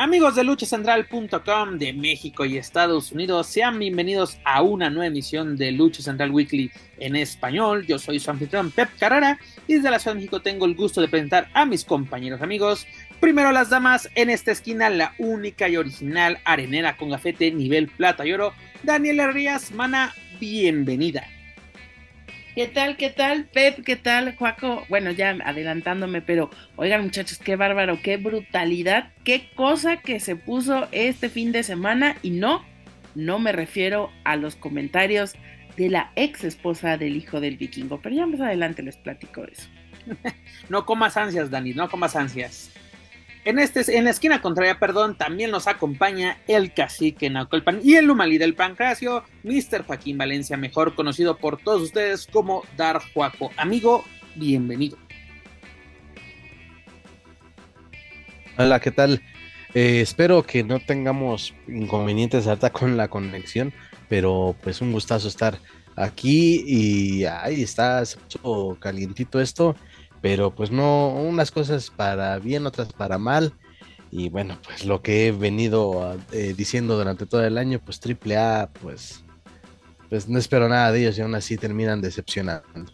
Amigos de luchacentral.com de México y Estados Unidos, sean bienvenidos a una nueva emisión de Lucha Central Weekly en español. Yo soy su anfitrión Pep Carrera y desde la Ciudad de México tengo el gusto de presentar a mis compañeros amigos. Primero las damas, en esta esquina la única y original arenera con gafete nivel plata y oro, Daniela Rías, mana, bienvenida. ¿Qué tal? ¿Qué tal? Pep, ¿qué tal? Juaco, bueno, ya adelantándome, pero oigan muchachos, qué bárbaro, qué brutalidad, qué cosa que se puso este fin de semana y no, no me refiero a los comentarios de la ex esposa del hijo del vikingo, pero ya más adelante les platico eso. no comas ansias, Dani, no comas ansias. En, este, en la esquina contraria, perdón, también nos acompaña el cacique Naucalpan y el Lumali del Pancracio, Mr. Joaquín Valencia, mejor conocido por todos ustedes como Dar Juaco. Amigo, bienvenido. Hola, ¿qué tal? Eh, espero que no tengamos inconvenientes hasta con la conexión, pero pues un gustazo estar aquí y ahí está, se puso calientito esto pero pues no, unas cosas para bien, otras para mal. Y bueno, pues lo que he venido eh, diciendo durante todo el año, pues AAA, pues, pues no espero nada de ellos y aún así terminan decepcionando.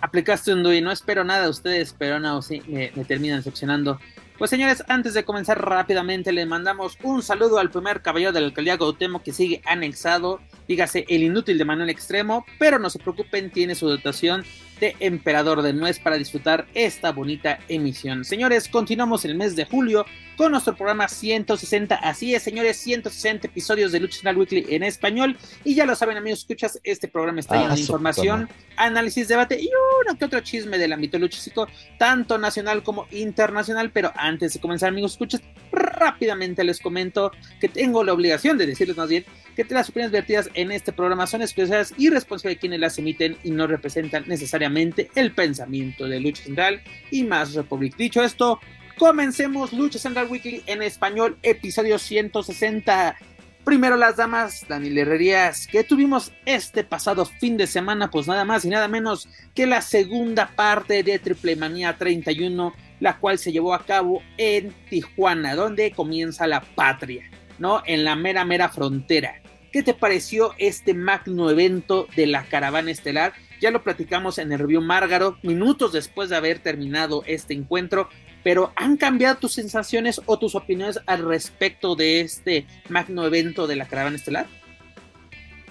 Aplicaste un DUI, no espero nada de ustedes, pero aún así me, terminan decepcionando. Pues señores, antes de comenzar rápidamente, le mandamos un saludo al primer caballero de la alcaldía Gautemo que sigue anexado, dígase el inútil de Manuel Extremo, pero no se preocupen, tiene su dotación de Emperador de Nuez para disfrutar esta bonita emisión. Señores, continuamos el mes de julio con nuestro programa 160. Así es, señores, 160 episodios de Lucha Central Weekly en español. Y ya lo saben, amigos, escuchas, este programa está lleno de ah, información, análisis, debate y uno que otro chisme del ámbito luchístico, tanto nacional como internacional. Pero antes de comenzar, amigos, escuchas, rápidamente les comento que tengo la obligación de decirles más bien que las opiniones vertidas en este programa son exclusivas y responsables de quienes las emiten y no representan necesariamente el pensamiento de Lucha Central y más Republic. Dicho esto, comencemos Lucha Central Weekly en español, episodio 160. Primero las damas, Daniel Herrerías, que tuvimos este pasado fin de semana, pues nada más y nada menos que la segunda parte de Triple Manía 31, la cual se llevó a cabo en Tijuana, donde comienza la patria, ¿no? En la mera, mera frontera. ¿Qué te pareció este magno evento de la caravana estelar? Ya lo platicamos en el review Márgaro, minutos después de haber terminado este encuentro, pero ¿han cambiado tus sensaciones o tus opiniones al respecto de este magno evento de la caravana estelar?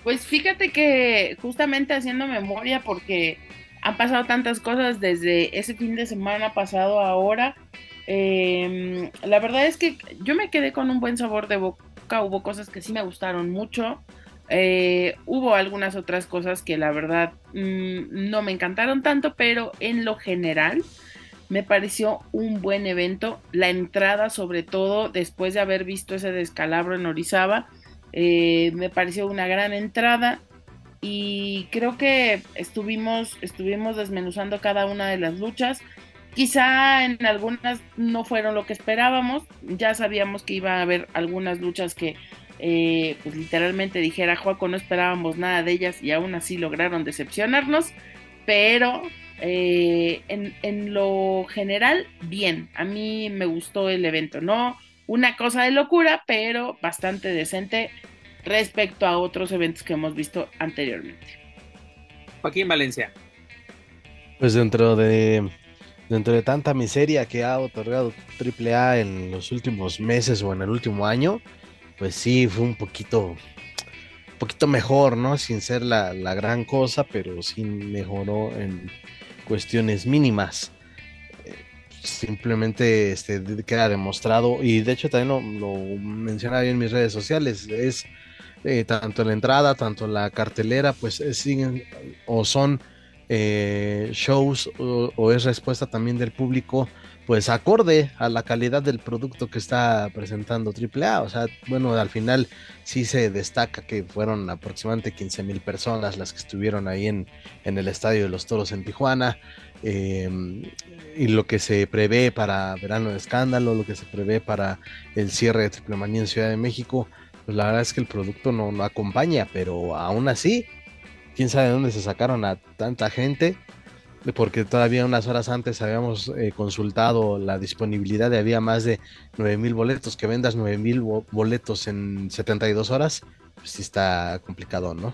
Pues fíjate que justamente haciendo memoria porque han pasado tantas cosas desde ese fin de semana pasado a ahora, em, la verdad es que yo me quedé con un buen sabor de boca hubo cosas que sí me gustaron mucho. Eh, hubo algunas otras cosas que la verdad mm, no me encantaron tanto, pero en lo general me pareció un buen evento. La entrada, sobre todo, después de haber visto ese descalabro en Orizaba, eh, me pareció una gran entrada. Y creo que estuvimos, estuvimos desmenuzando cada una de las luchas. Quizá en algunas no fueron lo que esperábamos, ya sabíamos que iba a haber algunas luchas que eh, pues literalmente dijera Juaco no esperábamos nada de ellas y aún así lograron decepcionarnos, pero eh, en, en, lo general bien, a mí me gustó el evento, no una cosa de locura, pero bastante decente respecto a otros eventos que hemos visto anteriormente. Joaquín Valencia. Pues dentro de dentro de tanta miseria que ha otorgado AAA en los últimos meses o en el último año, pues sí, fue un poquito, un poquito mejor, ¿no? Sin ser la, gran cosa, pero sí mejoró en cuestiones mínimas. Eh, simplemente este, queda demostrado, y de hecho también lo, lo mencionaba yo en mis redes sociales, es eh, tanto la entrada, tanto la cartelera, pues eh, siguen o son eh, shows o, es respuesta también del público pues acorde a la calidad del producto que está presentando AAA. O sea, bueno, al final sí se destaca que fueron aproximadamente 15 mil personas las que estuvieron ahí en, en, el Estadio de los Toros en Tijuana. Em, y lo que se prevé para Verano de Escándalo, lo que se prevé para el cierre de Triple Manía en Ciudad de México, pues la verdad es que el producto no, no acompaña, pero aún así, quién sabe de dónde se sacaron a tanta gente porque todavía unas horas antes habíamos eh, consultado la disponibilidad de había más de 9000 boletos, que vendas 9000 boletos en 72 horas, pues sí está complicado, ¿no?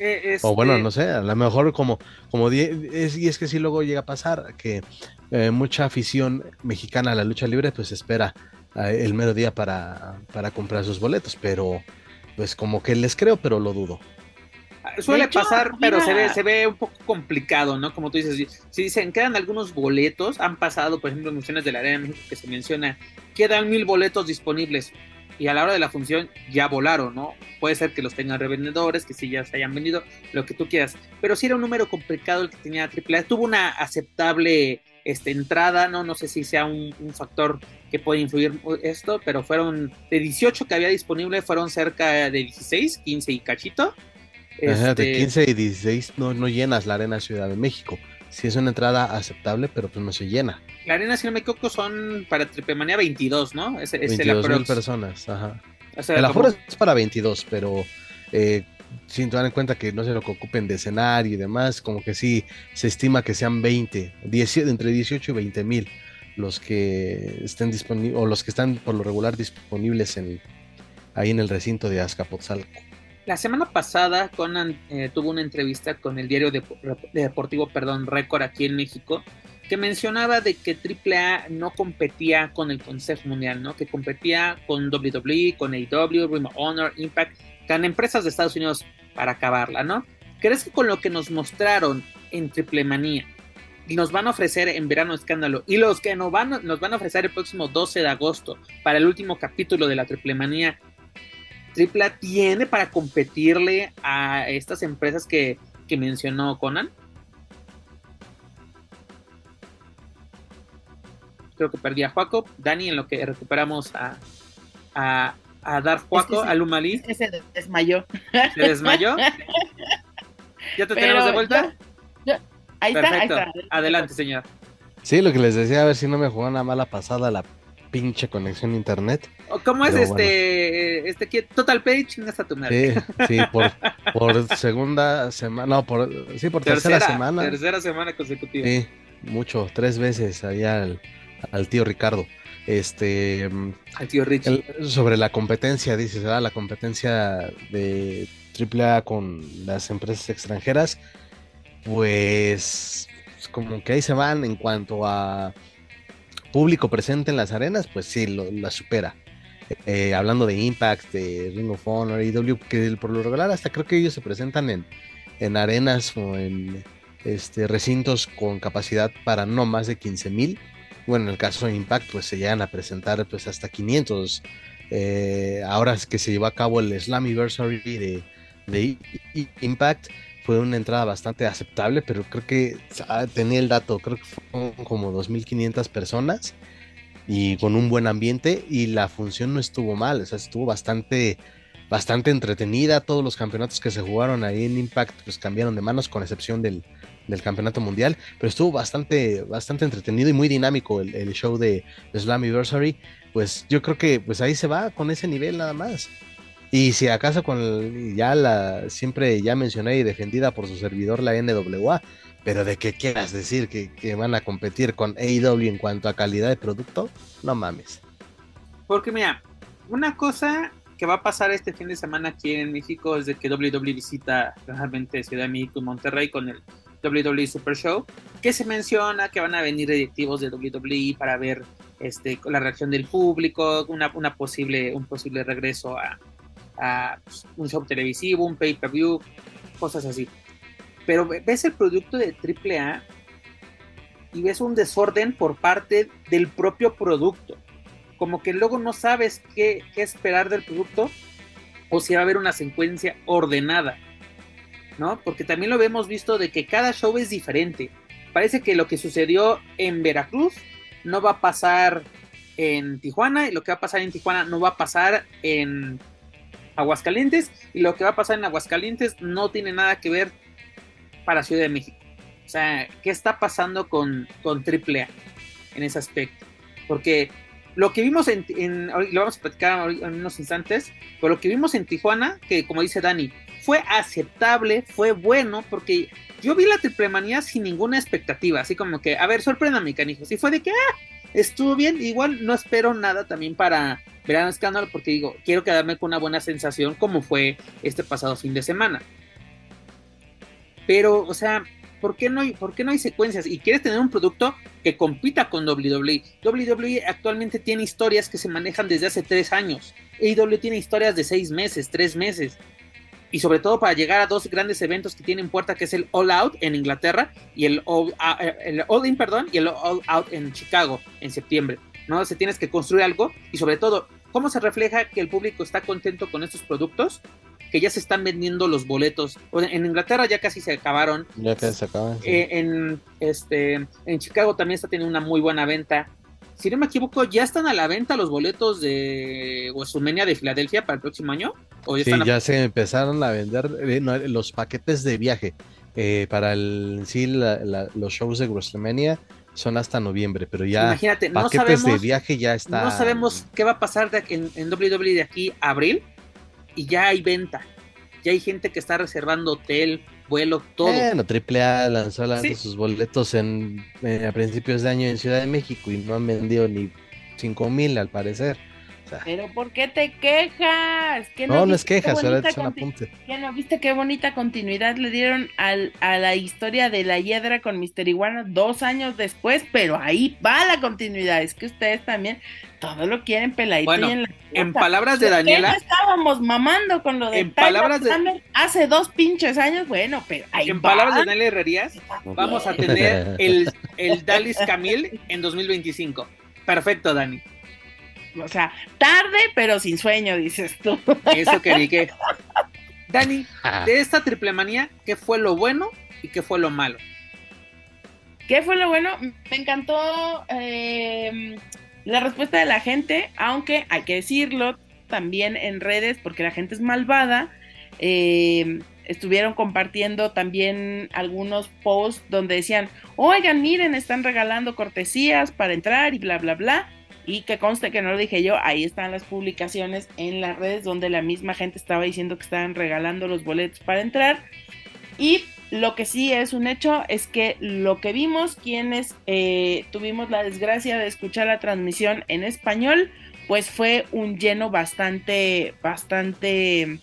Eh, o bueno, no sé, a lo mejor como, como es, y es que sí luego llega a pasar que eh, mucha afición mexicana a la lucha libre pues espera el mero día para, para comprar sus boletos, pero pues como que les creo, pero lo dudo. Suele pasar, pero se ve, se ve un poco complicado, ¿no? Como tú dices, si dicen quedan algunos boletos, han pasado, por ejemplo, en funciones de la Arena de México que se menciona, quedan mil boletos disponibles y a la hora de la función ya volaron, ¿no? Puede ser que los tengan revendedores, que sí ya se hayan vendido, lo que tú quieras, pero sí era un número complicado el que tenía AAA, tuvo una aceptable este, entrada, ¿no? No sé si sea un, un, factor que puede influir esto, pero fueron de 18 que había disponible, fueron cerca de 16, 15 y cachito. De 15 este, y 16 no, no llenas la Arena Ciudad de México. Sí es una entrada aceptable, pero pues no se llena. La Arena, no me equivoco, son para Tripemanía 22, ¿no? Es, 22 mil personas, ajá. el aforo es para 22, pero eh, sin tomar en cuenta que no se lo que ocupen de escenario y demás, como que sí se estima que sean 20, 10, entre 18 y 20 mil los que estén disponibles, o los que están por lo regular disponibles en, ahí en el recinto de Azcapotzalco. La semana pasada Conan eh, tuvo una entrevista con el diario deportivo perdón, Récord aquí en México que mencionaba de que AAA no competía con el Consejo Mundial, ¿no? que competía con WWE, con AEW, Ring of Honor, Impact, con empresas de Estados Unidos para acabarla, ¿no? ¿Crees que con lo que nos mostraron en Triple Manía nos van a ofrecer en Verano Escándalo y los que nos van, nos van a ofrecer el próximo 12 de agosto para el último capítulo de la Triple Manía AAA tiene para competirle a estas empresas que, mencionó Conan? Creo que perdí a Juaco. Dani, en lo que recuperamos a, a, a Dar Juaco, a Lumalí. se desmayó. ¿Se desmayó? ¿Ya te tenemos de vuelta? ahí, está, ahí está. Adelante, señor. Sí, lo que les decía, a ver si no me jugó una mala pasada la pinche conexión a internet. ¿Cómo es este, este Total Page? Chingas a tu madre. Sí, sí, por, por segunda semana, no, por, sí, por tercera, semana. Tercera semana consecutiva. Sí, mucho, tres veces allá al, al tío Ricardo. Este. Al tío Rich. sobre la competencia, dices, ¿verdad? La competencia de AAA con las empresas extranjeras, pues como que ahí se van en cuanto a público presente en las arenas, pues sí, lo, la supera. Eh, hablando de Impact, de Ring of Honor, IW, que por lo regular hasta creo que ellos se presentan en, en arenas o en este, recintos con capacidad para no más de 15 mil. Bueno, en el caso de Impact, pues se llegan a presentar pues hasta 500. Eh, ahora que se llevó a cabo el Slammiversary de, de Impact, fue una entrada bastante aceptable, pero creo que tenía el dato, creo que fueron como 2.500 personas y con un buen ambiente y la función no estuvo mal, o sea, estuvo bastante, bastante entretenida, todos los campeonatos que se jugaron ahí en Impact pues cambiaron de manos con excepción del, del campeonato mundial, pero estuvo bastante, bastante entretenido y muy dinámico el, el show de Slammiversary, pues yo creo que pues ahí se va con ese nivel nada más. Y si acaso con ya la siempre ya mencioné y defendida por su servidor la NWA, pero de que quieras decir que, van a competir con AEW en cuanto a calidad de producto, no mames. Porque mira, una cosa que va a pasar este fin de semana aquí en México es de que WWE visita realmente Ciudad de México y Monterrey con el WWE Super Show, que se menciona que van a venir directivos de WWE para ver este, la reacción del público, una posible, un posible regreso a, un show televisivo, un pay-per-view, cosas así. Pero ves el producto de AAA y ves un desorden por parte del propio producto. Como que luego no sabes qué, qué esperar del producto o si va a haber una secuencia ordenada. ¿no? Porque también lo hemos visto de que cada show es diferente. parece que lo que sucedió en Veracruz no va a pasar en Tijuana y lo que va a pasar en Tijuana no va a pasar en Aguascalientes y lo que va a pasar en Aguascalientes no tiene nada que ver para Ciudad de México. O sea, ¿qué está pasando con, con AAA en ese aspecto? Porque lo que vimos en, en lo vamos a platicar en unos instantes, pero lo que vimos en Tijuana, que como dice Dani, fue aceptable, fue bueno, porque yo vi la triple manía sin ninguna expectativa, así como que, a ver, sorpréndame, canijos, y fue de que, ah, estuvo bien, igual no espero nada también para Verano Escándalo, porque digo, quiero quedarme con una buena sensación como fue este pasado fin de semana. Pero, o sea, ¿por qué no hay, por qué no hay secuencias? Y quieres tener un producto que compita con WWE. WWE actualmente tiene historias que se manejan desde hace tres años. AEW tiene historias de seis meses, tres meses. Y sobre todo para llegar a dos grandes eventos que tienen puerta, que es el All Out en Inglaterra y el All, ah, eh, el All In, perdón, y el All Out en Chicago en septiembre. ¿no? Se tienes que construir algo y sobre todo, ¿cómo se refleja que el público está contento con estos productos? que ya se están vendiendo los boletos. En Inglaterra ya casi se acabaron. Ya casi se acaban. Eh, en, este, en Chicago también está teniendo una muy buena venta. Si no me equivoco, ¿ya están a la venta los boletos de WrestleMania de Filadelfia para el próximo año? ¿O ya sí, ya se empezaron a vender eh, los paquetes de viaje eh, para el, sí, los shows de WrestleMania son hasta noviembre, pero ya Imagínate, paquetes de viaje ya está. No sabemos qué va a pasar en, en WWE de aquí a abril, y ya hay venta. Ya hay gente que está reservando hotel, vuelo, todo. Bueno, AAA lanzó sus boletos en, eh, a principios de año en Ciudad de México y no han vendido ni 5 mil al parecer. Pero ¿por qué te quejas? no, no, es quejas, solo es un apunte. ¿Ya no viste qué bonita continuidad le dieron al, a la historia de la hiedra con Mister Iguana dos años después? Pero ahí va la continuidad. Es que ustedes también todo lo quieren peladito y en la En palabras de Daniela. estábamos mamando con lo de en palabras de, hace dos pinches años, bueno, pero ahí En palabras de Daniela Herrerías, vamos a tener el, el Dalis Camil en 2025. Perfecto, Dani. O sea, tarde, pero sin sueño, dices tú. Eso que que. Dani, de esta triple manía, ¿qué fue lo bueno y qué fue lo malo? ¿Qué fue lo bueno? Me encantó eh, la respuesta de la gente, aunque hay que decirlo también en redes, porque la gente es malvada. Eh, estuvieron compartiendo también algunos posts donde decían, oigan, miren, están regalando cortesías para entrar y bla, bla, bla. Y que conste que no lo dije yo, ahí están las publicaciones en las redes donde la misma gente estaba diciendo que estaban regalando los boletos para entrar. Y lo que sí es un hecho es que lo que vimos, quienes eh, tuvimos la desgracia de escuchar la transmisión en español, pues fue un lleno bastante, bastante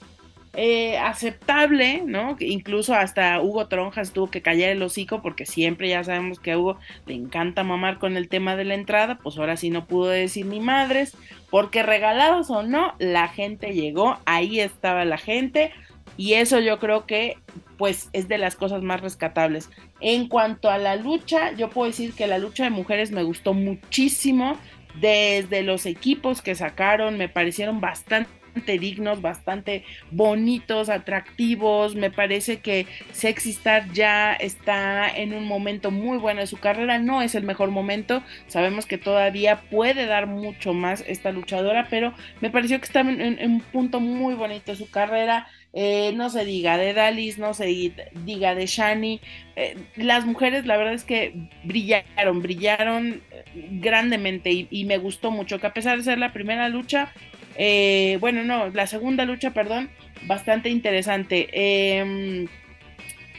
eh, aceptable, ¿no? Incluso hasta Hugo Tronjas tuvo que callar el hocico porque siempre ya sabemos que a Hugo le encanta mamar con el tema de la entrada, pues ahora sí no pudo decir ni madres, porque regalados o no, la gente llegó, ahí estaba la gente y eso yo creo que pues es de las cosas más rescatables. En cuanto a la lucha, yo puedo decir que la lucha de mujeres me gustó muchísimo. Desde los equipos que sacaron me parecieron bastante dignos, bastante bonitos, atractivos. Me parece que Sexy Star ya está en un momento muy bueno de su carrera. No es el mejor momento. Sabemos que todavía puede dar mucho más esta luchadora, pero me pareció que está en, un punto muy bonito de su carrera. Eh, no se diga de Dalis, no se diga de Shani. Eh, las mujeres, la verdad es que brillaron, brillaron eh, grandemente y, y, me gustó mucho que a pesar de ser la primera lucha, eh, bueno, no, la segunda lucha, perdón, bastante interesante. Eh,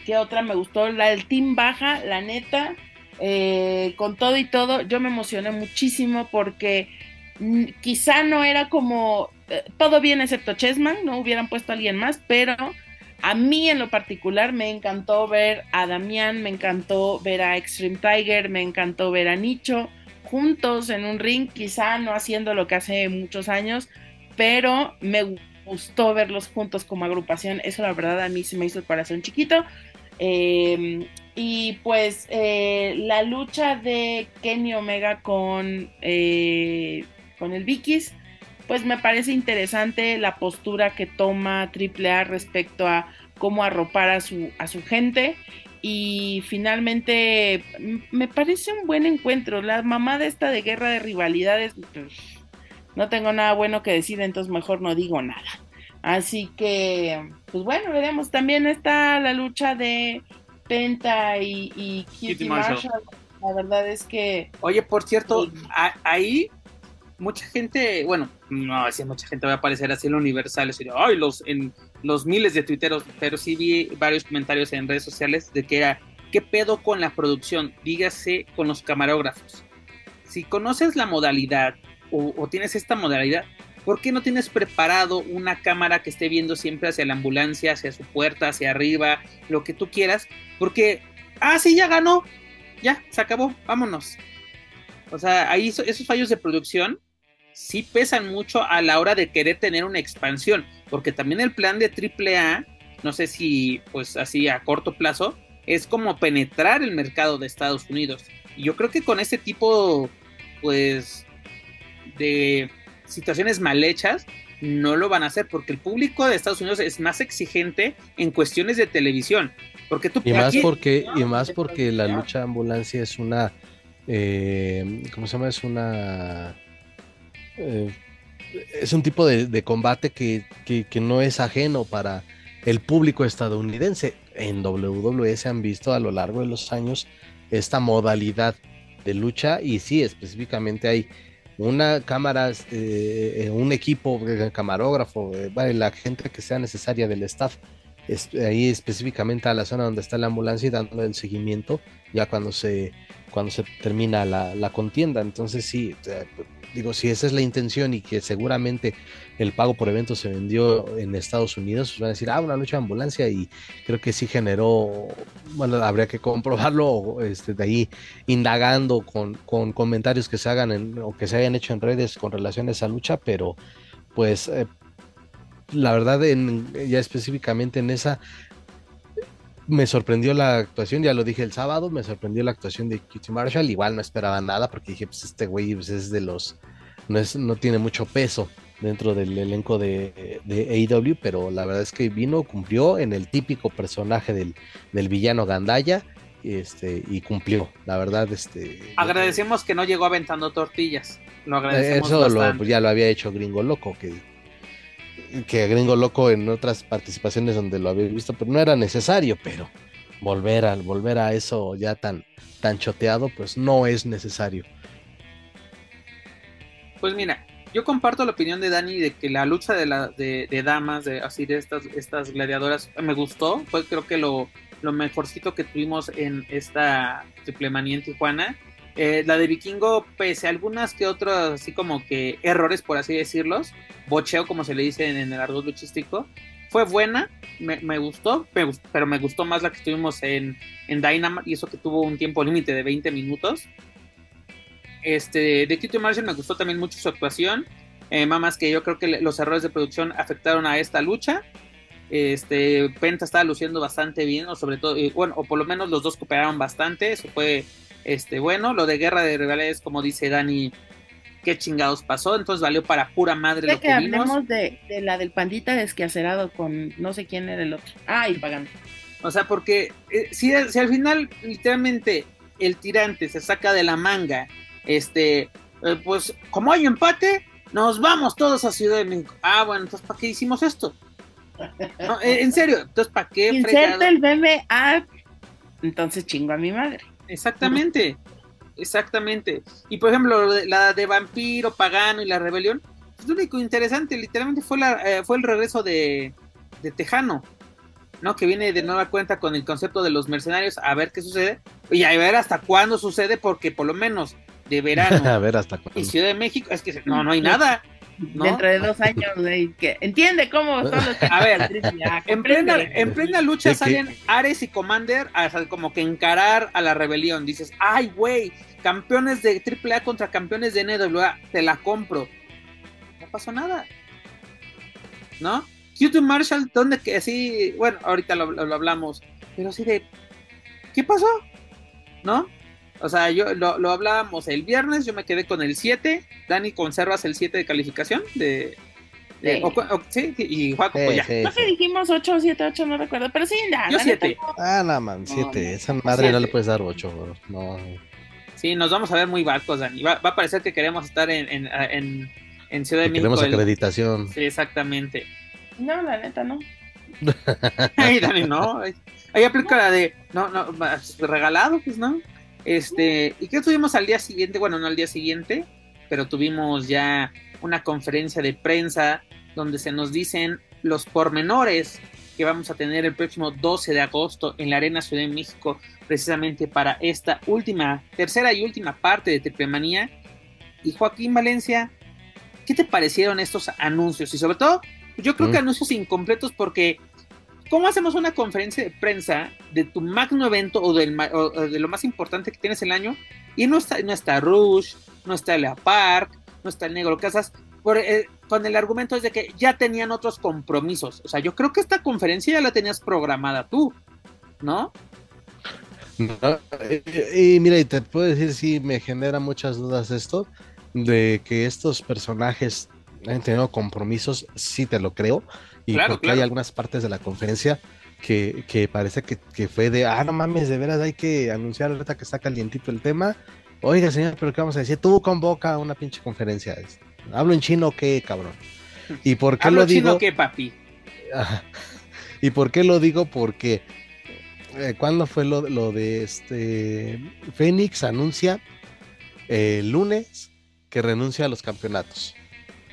¿Qué otra me gustó? La del Team Baja, la neta. Eh, con todo y todo, yo me emocioné muchísimo porque mm, quizá no era como eh, todo bien excepto Chessman, no hubieran puesto a alguien más, pero a mí en lo particular me encantó ver a Damián, me encantó ver a Extreme Tiger, me encantó ver a Nicho juntos en un ring, quizá no haciendo lo que hace muchos años, pero me gustó verlos juntos como agrupación. Eso la verdad a mí se me hizo el corazón chiquito. Em, y pues eh, la lucha de Kenny Omega con, eh, con el Vikis, pues me parece interesante la postura que toma AAA respecto a cómo arropar a su, a su gente. y finalmente me parece un buen encuentro. La mamada esta de guerra de rivalidades, pues, no tengo nada bueno que decir, entonces mejor no digo nada. Así que, pues bueno, veremos. También está la lucha de Penta y, y Kitty, Marshall. La verdad es que... Oye, por cierto, ahí mucha gente, bueno, no decía mucha gente va a aparecer así en lo universal, ay, los, en los miles de tuiteros, pero sí vi varios comentarios en redes sociales de que era, ¿qué pedo con la producción? Dígase con los camarógrafos. Si conoces la modalidad o, tienes esta modalidad, ¿por qué no tienes preparado una cámara que esté viendo siempre hacia la ambulancia, hacia su puerta, hacia arriba, lo que tú quieras? Porque, ah, sí, ya ganó, ya, se acabó, vámonos. O sea, ahí esos fallos de producción sí pesan mucho a la hora de querer tener una expansión, porque también el plan de AAA, no sé si pues así a corto plazo, es como penetrar el mercado de Estados Unidos. Y yo creo que con este tipo, pues, de situaciones mal hechas, no lo van a hacer, porque el público de Estados Unidos es más exigente en cuestiones de televisión. Porque tú, y más porque, y más porque la lucha ambulancia es una, eh, ¿cómo se llama? Es una eh, es un tipo de, combate que, no es ajeno para el público estadounidense. En WWE se han visto a lo largo de los años esta modalidad de lucha y sí, específicamente hay una cámara, eh, un equipo, camarógrafo, eh, la gente que sea necesaria del staff, ahí específicamente a la zona donde está la ambulancia y dando el seguimiento ya cuando se, cuando se termina la, contienda. Entonces sí, digo, si esa es la intención y que seguramente el pago por evento se vendió en Estados Unidos, pues van a decir, ah, una lucha de ambulancia y creo que sí generó, bueno, habría que comprobarlo este, de ahí indagando con, con comentarios que se hagan o que se hayan hecho en redes con relación a esa lucha, pero pues eh, la verdad en, ya específicamente en esa me sorprendió la actuación, ya lo dije el sábado, me sorprendió la actuación de Kitty Marshall, igual no esperaba nada porque dije, pues este güey pues, es de los, no, es, no tiene mucho peso dentro del elenco de, de AEW, pero la verdad es que vino, cumplió en el típico personaje del, del villano Gandaya, este, y cumplió, la verdad, este... Agradecemos que no llegó aventando tortillas, lo agradecemos Eso lo, ya lo había hecho Gringo Loco, que que Gringo Loco en otras participaciones donde lo había visto, pero no era necesario, pero volver a, volver a eso ya tan, tan choteado, pues no es necesario. Pues mira, yo comparto la opinión de Dani de que la lucha de, la, de, damas, de así de estas, estas gladiadoras, me gustó, fue creo que lo, lo mejorcito que tuvimos en esta triple manía en Tijuana. Eh, la de Vikingo, pese a algunas que otras, así como que errores, por así decirlos, bocheo, como se le dice en, el argot luchístico, fue buena, me, gustó, pero me gustó más la que estuvimos en, en Dynamite y eso que tuvo un tiempo límite de 20 minutos. Este, de Kitty Marshall me gustó también mucho su actuación. Eh, más que yo creo que los errores de producción afectaron a esta lucha. Este, Penta estaba luciendo bastante bien, o sobre todo, bueno, o por lo menos los dos cooperaron bastante. Eso fue este, bueno, lo de guerra de rivales, como dice Dani, qué chingados pasó, entonces valió para pura madre lo que, hablemos de, la del pandita desquacerado con no sé quién era el otro. Ah, y pagando. O sea, porque eh, si, si, al final literalmente el tirante se saca de la manga, este, eh, pues como hay empate, nos vamos todos a Ciudad de México. Ah, bueno, entonces ¿para qué hicimos esto? Eh, en serio, entonces ¿para qué? Inserta el meme a... Entonces chingo a mi madre. Exactamente, exactamente. Y por ejemplo, la de Vampiro, Pagano y la Rebelión, pues, lo único interesante, literalmente fue, la, eh, fue el regreso de, de Tejano, ¿no? Que viene de nueva cuenta con el concepto de los mercenarios, a ver qué sucede, y a ver hasta cuándo sucede, porque por lo menos de verano a ver hasta y Ciudad de México, es que no, no hay nada. Dentro de dos años, que entiende cómo son los A ver, en plena, en plena lucha salen Ares y Commander a, como que encarar a la rebelión. Dices, ay, güey, campeones de AAA contra campeones de NWA, te la compro. No pasó nada. ¿No? YouTube Marshall, donde que así, bueno, ahorita lo, lo hablamos, pero así de, ¿qué pasó? ¿No? O sea, yo lo, hablábamos el viernes, yo me quedé con el 7. Dani, ¿conservas el 7 de calificación de, Eh, o cu- o- sí, y Juaco, pues Sí, ya. sí, No sí. que dijimos 8 o 7, 8, no recuerdo, pero sí, ya. Yo la neta, siete. no. Ah, no, man, siete. no, Esa madre no siete. le puedes dar ocho, bro. No. Sí, nos vamos a ver muy barcos, Dani. Va, va a parecer que queremos estar en, en, en, en Ciudad de que Queremos México. el- acreditación. Sí, exactamente. No, la neta, no. Ay, Dani, no. Ahí- aplica la de, no, no, regalado, pues, ¿no? Este, ¿y qué tuvimos al día siguiente? Bueno, no al día siguiente, pero tuvimos ya una conferencia de prensa donde se nos dicen los pormenores que vamos a tener el próximo 12 de agosto en la Arena Ciudad de México, precisamente para esta última, tercera y última parte de Triple Manía. Y Joaquín Valencia, ¿qué te parecieron estos anuncios? Y sobre todo, yo creo Mm. que anuncios incompletos porque ¿cómo hacemos una conferencia de prensa de tu magno evento o, de lo más importante que tienes el año? Y no está, no está Rush, no está Lea Park, no está el Negro Casas, por, eh, con el argumento es de que ya tenían otros compromisos. O sea, yo creo que esta conferencia ya la tenías programada tú, ¿no? No, y, mira, y te puedo decir, sí, me genera muchas dudas esto, de que estos personajes han tenido compromisos, sí te lo creo, y Claro, porque claro. hay algunas partes de la conferencia que, que parece que, que fue de, ah, no mames, de veras hay que anunciar ahorita que está calientito el tema. Oiga, señor, pero ¿qué vamos a decir? Tú convoca una pinche conferencia. ¿Hablo en chino o qué, cabrón? ¿Y por qué ¿Hablo lo chino digo? que papi? Ajá. ¿Y por qué lo digo? Porque eh, ¿cuándo fue lo, lo de este Fénix anuncia eh, el lunes que renuncia a los campeonatos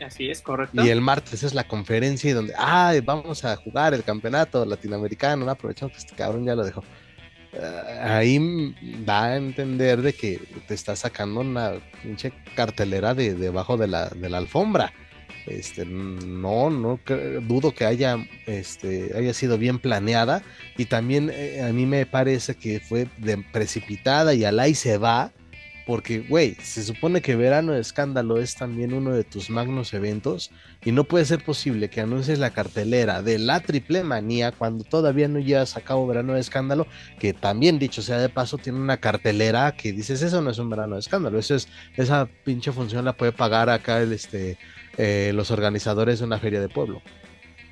Así es, correcto. y el martes es la conferencia y donde ah vamos a jugar el campeonato latinoamericano, ¿no? aprovechamos que este cabrón ya lo dejó. Ah, ahí da a entender de que te está sacando una pinche cartelera de debajo de la, de la alfombra. Este, no, no dudo que haya, este, haya sido bien planeada y también eh, a mí me parece que fue de precipitada y al ahí se va, porque, güey, se supone que Verano de Escándalo es también uno de tus magnos eventos y no puede ser posible que anuncies la cartelera de la triple manía cuando todavía no llevas a cabo Verano de Escándalo, que también dicho sea de paso tiene una cartelera que dices, eso no es un Verano de Escándalo, eso es, esa pinche función la puede pagar acá el, este, eh, los organizadores de una feria de pueblo.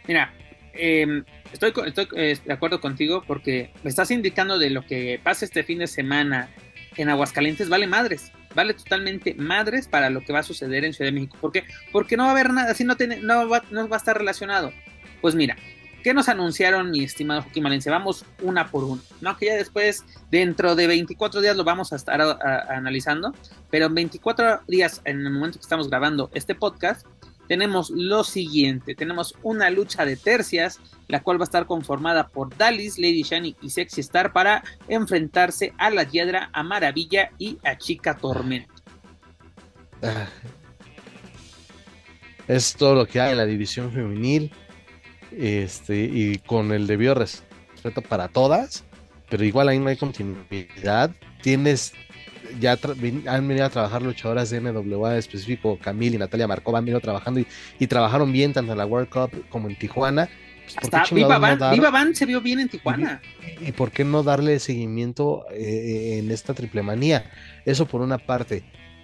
Mira, eh, estoy, estoy eh, de acuerdo contigo porque me estás indicando de lo que pasa este fin de semana en Aguascalientes vale madres, vale totalmente madres para lo que va a suceder en Ciudad de México. ¿Por qué? Porque no va a haber nada, así no, tiene, no, va, no va a estar relacionado. Pues mira, ¿qué nos anunciaron mi estimado Joaquín Valencia? Vamos una por una, ¿no? Que ya después, dentro de 24 días lo vamos a estar analizando, pero en 24 días, en el momento que estamos grabando este podcast, tenemos lo siguiente, tenemos una lucha de tercias, la cual va a estar conformada por Dalis, Lady Shani y Sexy Star para enfrentarse a la Hiedra, a Maravilla y a Chica Tormenta. Ah. Es todo lo que hay en la división femenil. Este, y con el debido respeto para todas, pero igual ahí no hay continuidad. Tienes, ya han venido a trabajar luchadoras de NWA específico, Camille y Natalia Markova han venido trabajando y, y trabajaron bien tanto en la World Cup como en Tijuana. Pues, ¿por qué Hasta chingados Viva no Van, dar- Viva Van se vio bien en Tijuana. ¿Y por qué no darle seguimiento eh, en esta triple manía? Eso por una parte.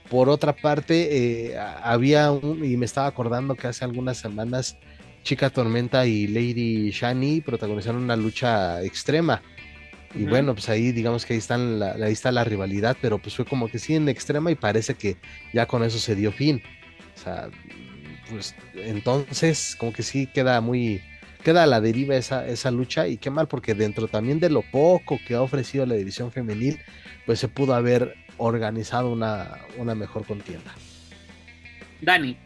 Por otra parte, eh, había un, y me estaba acordando que hace algunas semanas Chica Tormenta y Lady Shani protagonizaron una lucha extrema. Y bueno, pues ahí digamos que ahí, están la, ahí está la rivalidad, pero pues fue como que sí en extrema y parece que ya con eso se dio fin. O sea, pues entonces como que sí queda muy, queda a la deriva esa, esa lucha y qué mal porque dentro también de lo poco que ha ofrecido la división femenil, pues se pudo haber organizado una, una mejor contienda. Dani,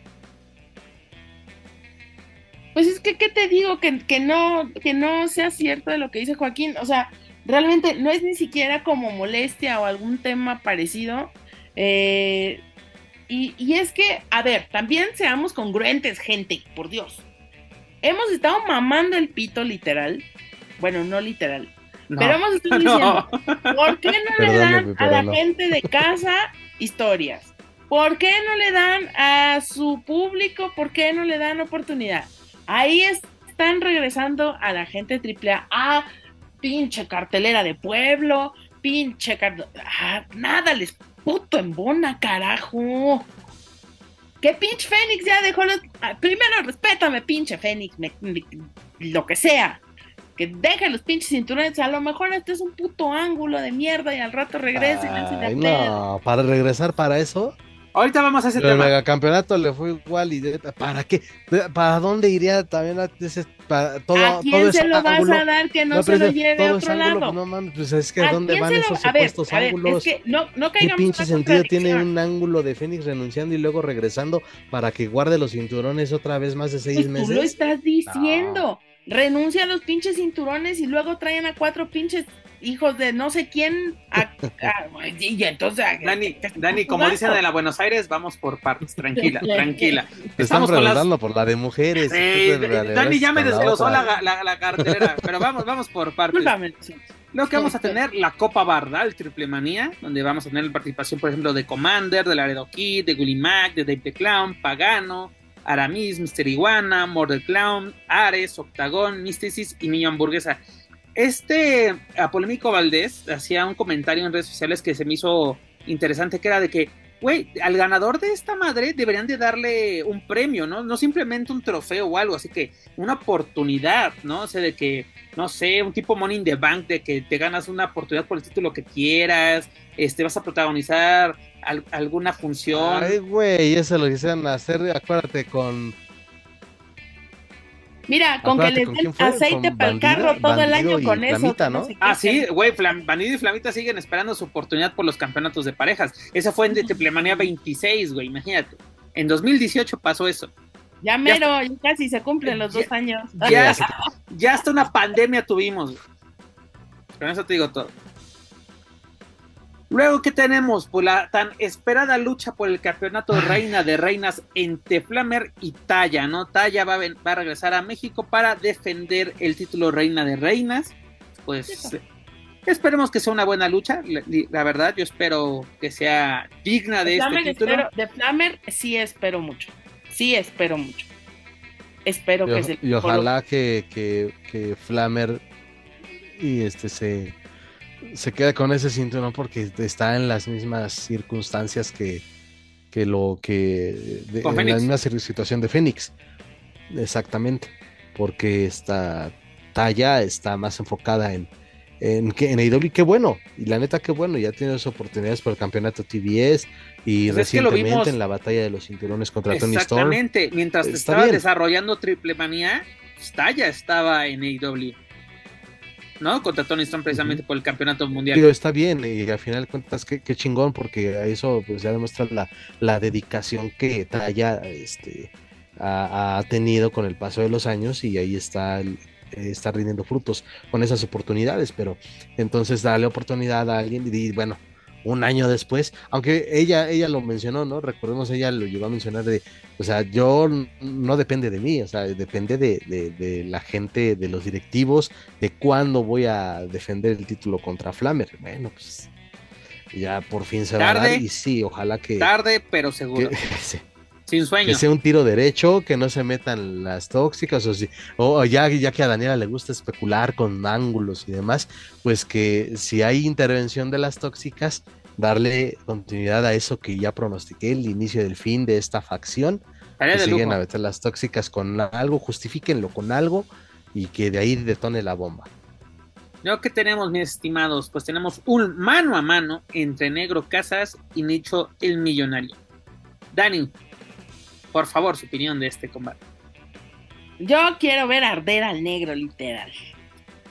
Pues es que, ¿qué te digo? Que, que, no, que no sea cierto de lo que dice Joaquín. O sea, realmente no es ni siquiera como molestia o algún tema parecido. Eh, y, y es que, a ver, también seamos congruentes, gente, por Dios. Hemos estado mamando el pito literal. Bueno, no literal. no. Pero hemos estado diciendo, no. ¿por qué no le Perdóname, dan a la no. gente de casa historias? ¿Por qué no le dan a su público? ¿Por qué no le dan oportunidad? Ahí están regresando a la gente AAA. Ah, pinche cartelera de pueblo, pinche car- ah, nada les puto embona, carajo. Que pinche Fénix ya dejó los. ah, Primero respétame, pinche Fénix, me- me- lo que sea. Que deje los pinches cinturones. A lo mejor este es un puto ángulo de mierda y al rato regresa y no, para regresar para eso. Ahorita vamos a ese El tema. megacampeonato le fue igual y de- ¿para qué? ¿De- ¿Para dónde iría también a ese- para todo, ¿A todo quién ese se lo vas ángulo? a dar que no, No, se pero lo lleve todo a otro ángulo, lado? pues, no mames, pues es que ¿A ¿dónde van lo- esos a supuestos ver, ángulos? Es que no, no ¿Qué pinche sentido tiene un ángulo de Fénix renunciando y luego regresando para que guarde los cinturones otra vez más de seis Pues meses? tú lo estás diciendo. Renuncia a los pinches cinturones y luego traen a cuatro pinches hijos de no sé quién. a- a- y, y entonces. a- Dani, ¿qué estás Dani, como dicen en la Buenos Aires, vamos por partes, tranquila, tranquila. Te Estamos con las- preguntando por la de mujeres. Eh, Dani ya me desglosó la, la, la cartera, pero vamos, vamos por partes. Lo que vamos a tener la Copa Bardal Triple Manía, donde vamos a tener la participación, por ejemplo, de Commander, de Laredo Kid, de Willy Mac, de Dave the Clown, Pagano, Aramis, Mister Iguana, Mordel Clown, Ares, Octagón, Mysticis y Niño Hamburguesa. Este a Polémico Valdés hacía un comentario en redes sociales que se me hizo interesante, que era de que, güey, al ganador de esta madre deberían de darle un premio, ¿no? No simplemente un trofeo o algo, así que una oportunidad, ¿no? O sea, de que no sé, un tipo Money in the Bank de que te ganas una oportunidad por el título que quieras, este, vas a protagonizar al- alguna función. Ay, güey, eso lo quisieran hacer, acuérdate, con... Mira, con que les ¿con den aceite para el carro Bandido- todo el Bandido año con eso. Flamita, que ¿no? Ah, sí, güey, Vanido y Flamita siguen esperando su oportunidad por los campeonatos de parejas. Esa fue en Triplemanía 26, güey, imagínate. En 2018 pasó eso. Ya mero, ya casi se cumplen los Ya- dos años. Ya, hasta- ya hasta una pandemia tuvimos. güey. Con eso te digo todo. Luego, ¿qué tenemos? Pues la tan esperada lucha por el campeonato de reina de reinas entre Flamer y Taya, ¿no? Taya va a, ven- va a regresar a México para defender el título reina de reinas. Pues eh, esperemos que sea una buena lucha. La, la verdad, yo espero que sea digna de De este título. espero- de Flamer sí espero mucho. Sí espero mucho. Espero Y, que o- se y ojalá que, que, que Flamer y este se, se quede con ese cinturón porque está en las mismas circunstancias que, que lo que de- en la misma si- situación de Fénix. Exactamente. Porque esta talla está más enfocada en, en, en AEW, qué bueno. Y la neta, qué bueno. Ya tiene sus oportunidades por el campeonato TBS y Pues es que lo recientemente vimos- en la batalla de los cinturones contra Tony Storm. Exactamente. Mientras estaba bien. desarrollando Triple Manía, pues, Taya estaba en AEW. ¿No? Contra Tony Storm precisamente por el campeonato mundial. Digo, está bien, y al final cuentas, qué, qué chingón, porque a eso pues ya demuestra la, la dedicación que Taya este, ha, ha tenido con el paso de los años y ahí está, el- está rindiendo frutos con esas oportunidades, pero entonces darle oportunidad a alguien y bueno, un año después, aunque ella, ella lo mencionó, ¿no? Recordemos, ella lo llegó a mencionar de, o sea, yo no depende de mí, o sea, depende de, de- de la gente, de los directivos, de cuándo voy a defender el título contra Flamer. Bueno, pues ya por fin se va a Tarde. dar y sí, ojalá que, Tarde, pero seguro. que, sí, Sin sueño. que sea un tiro derecho, que no se metan las tóxicas, o, si, o ya, ya que a Daniela le gusta especular con ángulos y demás, pues que si hay intervención de las tóxicas, darle continuidad a eso que ya pronostiqué, el inicio del fin de esta facción, que siguen lujo. a meter las tóxicas con algo, justifíquenlo con algo y que de ahí detone la bomba. Luego, ¿qué tenemos, mis estimados? Pues tenemos un mano a mano entre Negro Casas y Nicho el Millonario. Dani, por favor, su opinión de este combate. Yo quiero ver arder al negro, literal.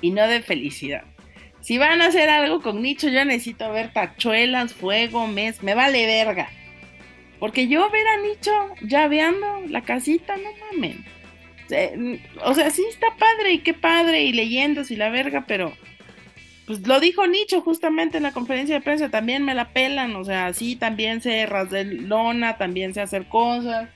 Y no de felicidad. Si van a hacer algo con Nicho, yo necesito ver tachuelas, fuego, mes, me vale verga. Porque yo ver a Nicho llaveando la casita, no mamen. Se- O sea, sí está padre y qué padre y leyendas y la verga, pero pues lo dijo Nicho justamente en la conferencia de prensa, también me la pelan, o sea, sí, también sé rasgar lona, también sé hacer cosas.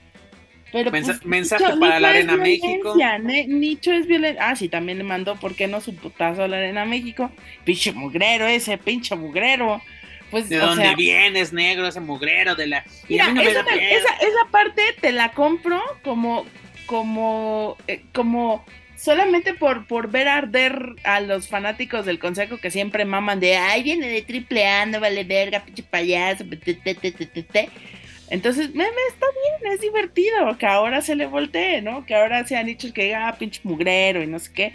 Pero Mensa- pues, mensaje Nicho- para la Nicho Arena México. Ne- Nicho es violencia. Ah, sí, también le mandó, ¿por qué no su putazo a la Arena México? Pinche mugrero ese, pinche mugrero. Pues, ¿De dónde sea, vienes, negro, ese mugrero de la... Mira, no esa, me- esa, esa parte te la compro como, como, eh, como solamente por, por ver arder a los fanáticos del consejo que siempre maman de, ay, viene de triple A, no vale verga, pinche payaso, te". Entonces, me, me está bien, es divertido que ahora se le voltee, ¿no? Que ahora se han dicho que diga, ah, pinche mugrero y no sé qué.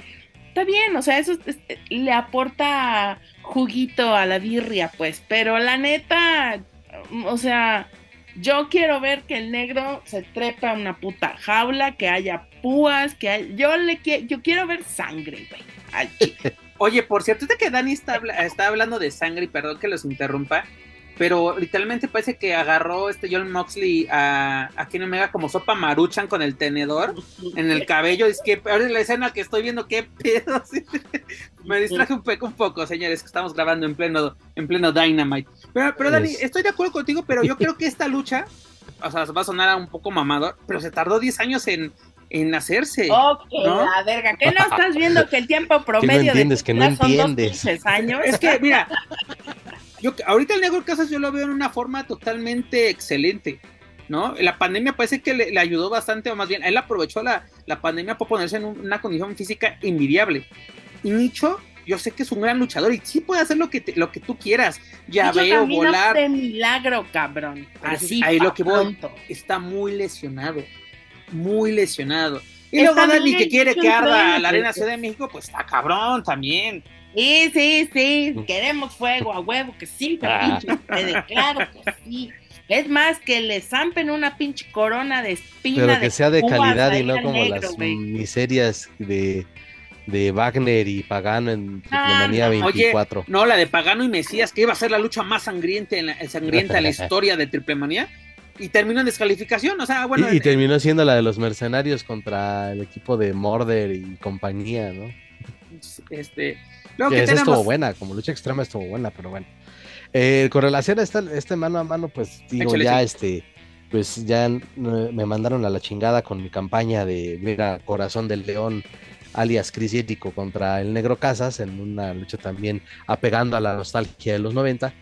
Está bien, o sea, eso es- es- le aporta juguito a la birria, pues, pero la neta, o sea, yo quiero ver que el negro se trepa a una puta jaula, que haya púas, que hay- yo le quiero, yo quiero ver sangre, güey. Oye, por cierto, de que Dani está, está hablando de sangre, y perdón que los interrumpa, pero literalmente parece que agarró este John Moxley a, a Kenny Omega como sopa maruchan con el tenedor en el cabello. Es que ahora es la escena que estoy viendo, qué pedo. Me distraje un poco, un poco, señores, que estamos grabando en pleno, en pleno Dynamite. Pero, pero Dani, Es- estoy de acuerdo contigo, pero yo creo que esta lucha, o sea, va a sonar un poco mamador, pero se tardó 10 años en, en hacerse. Ok, ¿No? la verga, ¿qué no estás viendo que el tiempo promedio entiendes, de que no Tesla son dos entiendes. años? Es que, mira, yo ahorita el Negro Casas yo lo veo en una forma totalmente excelente, ¿no? La pandemia parece que le, le ayudó bastante, o más bien, él aprovechó la, la pandemia para ponerse en un- una condición física envidiable. Y Nicho, yo sé que es un gran luchador y sí puede hacer lo que, te- lo que tú quieras, ya veo, volar, de milagro, cabrón. Pero Así ahí lo que voy. pronto. está muy lesionado, muy lesionado. Y luego Dani que quiere que arda la Arena Ciudad de México, pues está cabrón también. Sí, sí, sí, queremos fuego a huevo, que sí, Ah. pinche claro que sí. Es más, que le zampen una pinche corona de espina. Pero que sea de calidad y no como negro, las miserias de, de Wagner y Pagano en Ah. Oye, 24. No, la de Pagano y Mesías, que iba a ser la lucha más sangrienta en la, sangrienta en la historia de Triple Manía. Y terminó en descalificación. O sea, bueno, y, y terminó siendo la de los mercenarios contra el equipo de Morder y compañía, ¿no? este. Luego Que esa tenemos. estuvo buena, como lucha extrema estuvo buena, pero bueno. Eh, con relación a esta- este mano a mano, pues digo, Échale, ya sí. este, pues ya eh, me mandaron a la chingada con mi campaña de mira, Corazón del León, alias Chris Jericho contra el Negro Casas, en una lucha también apegando a la nostalgia de los 90.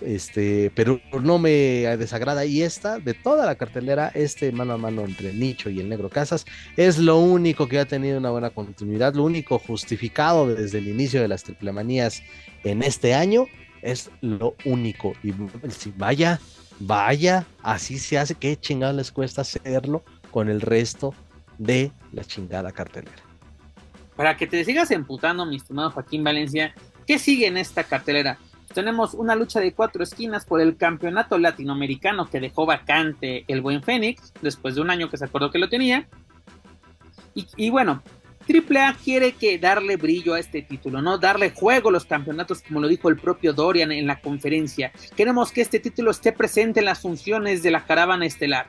Este, pero no me desagrada. Y esta, de toda la cartelera, este mano a mano entre Nicho y el Negro Casas, es lo único que ha tenido una buena continuidad, lo único justificado desde el inicio de las triplemanías en este año, es lo único. Y si vaya, vaya, así se hace, qué chingado les cuesta hacerlo con el resto de la chingada cartelera. Para que te sigas emputando, mi estimado Joaquín Valencia, ¿qué sigue en esta cartelera? Tenemos una lucha de cuatro esquinas por el campeonato latinoamericano que dejó vacante el buen Fénix, después de un año que se acordó que lo tenía. Y, y bueno, AAA quiere que darle brillo a este título, ¿no? Darle juego a los campeonatos, como lo dijo el propio Dorian en la conferencia. Queremos que este título esté presente en las funciones de la caravana estelar.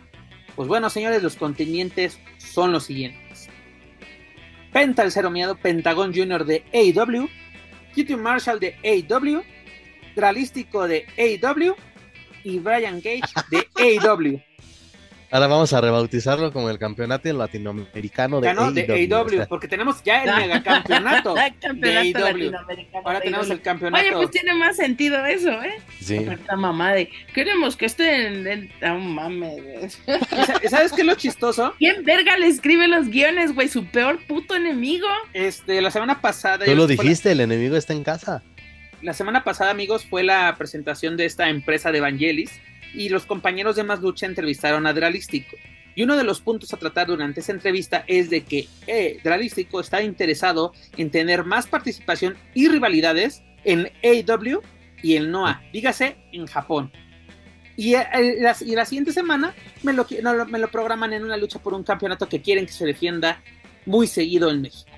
Pues bueno, señores, los contendientes son los siguientes. Penta el Cero Miedo, Pentagón Jr. de AEW, Kitty Marshall de AEW, Dralístico de AEW y Brian Gage de AEW. Ahora vamos a rebautizarlo como el campeonato latinoamericano de Ganó de AEW, porque tenemos ya el megacampeonato campeonato de AEW. Ahora de tenemos el campeonato. Oye, pues tiene más sentido eso, ¿eh? sí. Esta mamá de, queremos que esté en el... Mames. ¿Y sa- ¿Sabes qué es lo chistoso? ¿Quién verga le escribe los guiones, güey? Su peor puto enemigo. Este, la semana pasada. Tú lo la- dijiste, el enemigo está en casa. La semana pasada, amigos, fue la presentación de esta empresa de Evangelis y los compañeros de Más Lucha entrevistaron a Dralístico. Y uno de los puntos a tratar durante esa entrevista es de que eh, Dralístico está interesado en tener más participación y rivalidades en AEW y en NOAH, dígase en Japón. Y, eh, la, siguiente semana me lo programan en una lucha por un campeonato que quieren que se defienda muy seguido en México.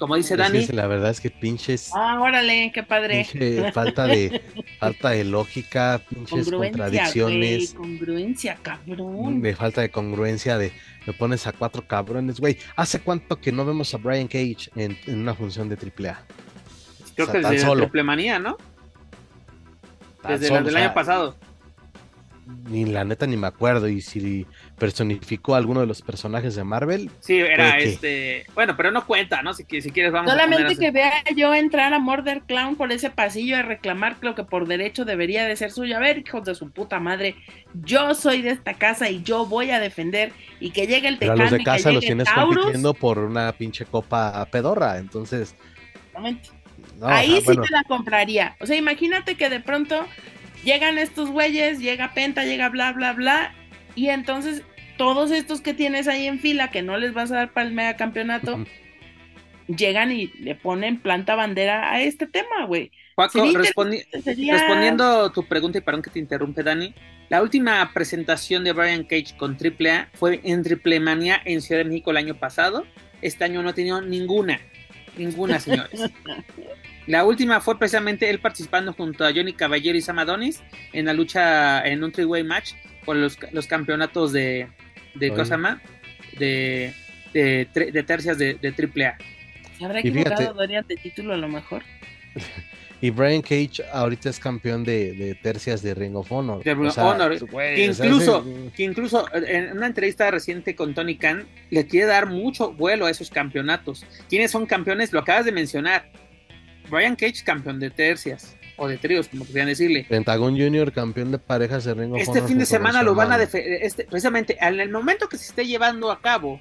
Como dice Es Dani, que la verdad es que pinches Ah, órale, qué padre. pinche falta de falta de lógica, pinches contradicciones, güey, congruencia, cabrón. de falta de congruencia de me pones a cuatro cabrones, güey. ¿Hace cuánto que no vemos a Brian Cage en, en una función de AAA? creo o sea, que desde solo. Triple Manía, ¿no? Tan Desde solo, el del o sea, año pasado. Ni la neta ni me acuerdo y si personificó a alguno de los personajes de Marvel, Sí, era Puede que. este. Bueno, pero no cuenta, ¿no? Si, si quieres, vamos a Solamente poner que vea yo entrar a Murder Clown por ese pasillo y reclamar lo que por derecho debería de ser suyo. A ver, hijos de su puta madre, yo soy de esta casa y yo voy a defender y que llegue el pero a los de y casa que los tienes Taurus. compitiendo por una pinche copa pedorra, entonces Exactamente. no, Ahí sea, sí bueno, te la compraría. O sea, imagínate que de pronto llegan estos güeyes, llega Penta, llega bla, bla, bla, Y entonces todos estos que tienes ahí en fila que no les vas a dar para el mega campeonato, llegan y le ponen planta bandera a este tema, güey. Paco, respondiendo tu pregunta y perdón que te interrumpe, Dani, la última presentación de Brian Cage con AAA fue en Triple Mania en Ciudad de México el año pasado. Este año no ha tenido ninguna, ninguna, señores. la última fue precisamente él participando junto a Johnny Caballero y Sam Adonis en la lucha en un three-way match por los, campeonatos de, de Cosama, de, de, de, tercias de, de AAA. ¿Se habrá equivocado Dorian de título a lo mejor? Y Brian Cage ahorita es campeón de, tercias de Ring of Honor. que, incluso, que incluso en una entrevista reciente con Tony Khan le quiere dar mucho vuelo a esos campeonatos. ¿Quiénes son campeones? Lo acabas de mencionar. Brian Cage, campeón de tercias. O de tríos, como querían decirle. Pentagon Junior, campeón de parejas de Ring of este. Este fin de semana lo van a defender. Este, precisamente, en el momento que se esté llevando a cabo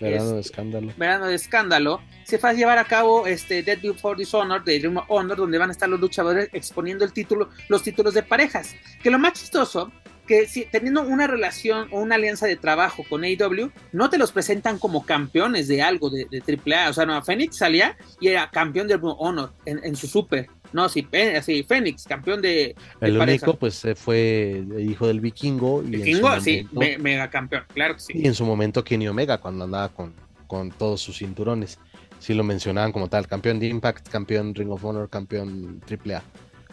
Verano de escándalo. Verano de escándalo. Se va a llevar a cabo este Dead Before Dishonor de Dream Honor, donde van a estar los luchadores exponiendo el título, los títulos de parejas. Que lo más chistoso, que si, teniendo una relación o una alianza de trabajo con AEW, no te los presentan como campeones de algo de, de AAA. O sea, no, Phoenix salía y era campeón de Honor en, en su super. No, sí, sí, Fénix, campeón de. el único, pues fue hijo del vikingo. Y vikingo, sí, mega campeón, claro que sí. Y en su momento Kenny Omega, cuando andaba con, con todos sus cinturones. Sí lo mencionaban como tal, campeón de Impact, campeón Ring of Honor, campeón AAA.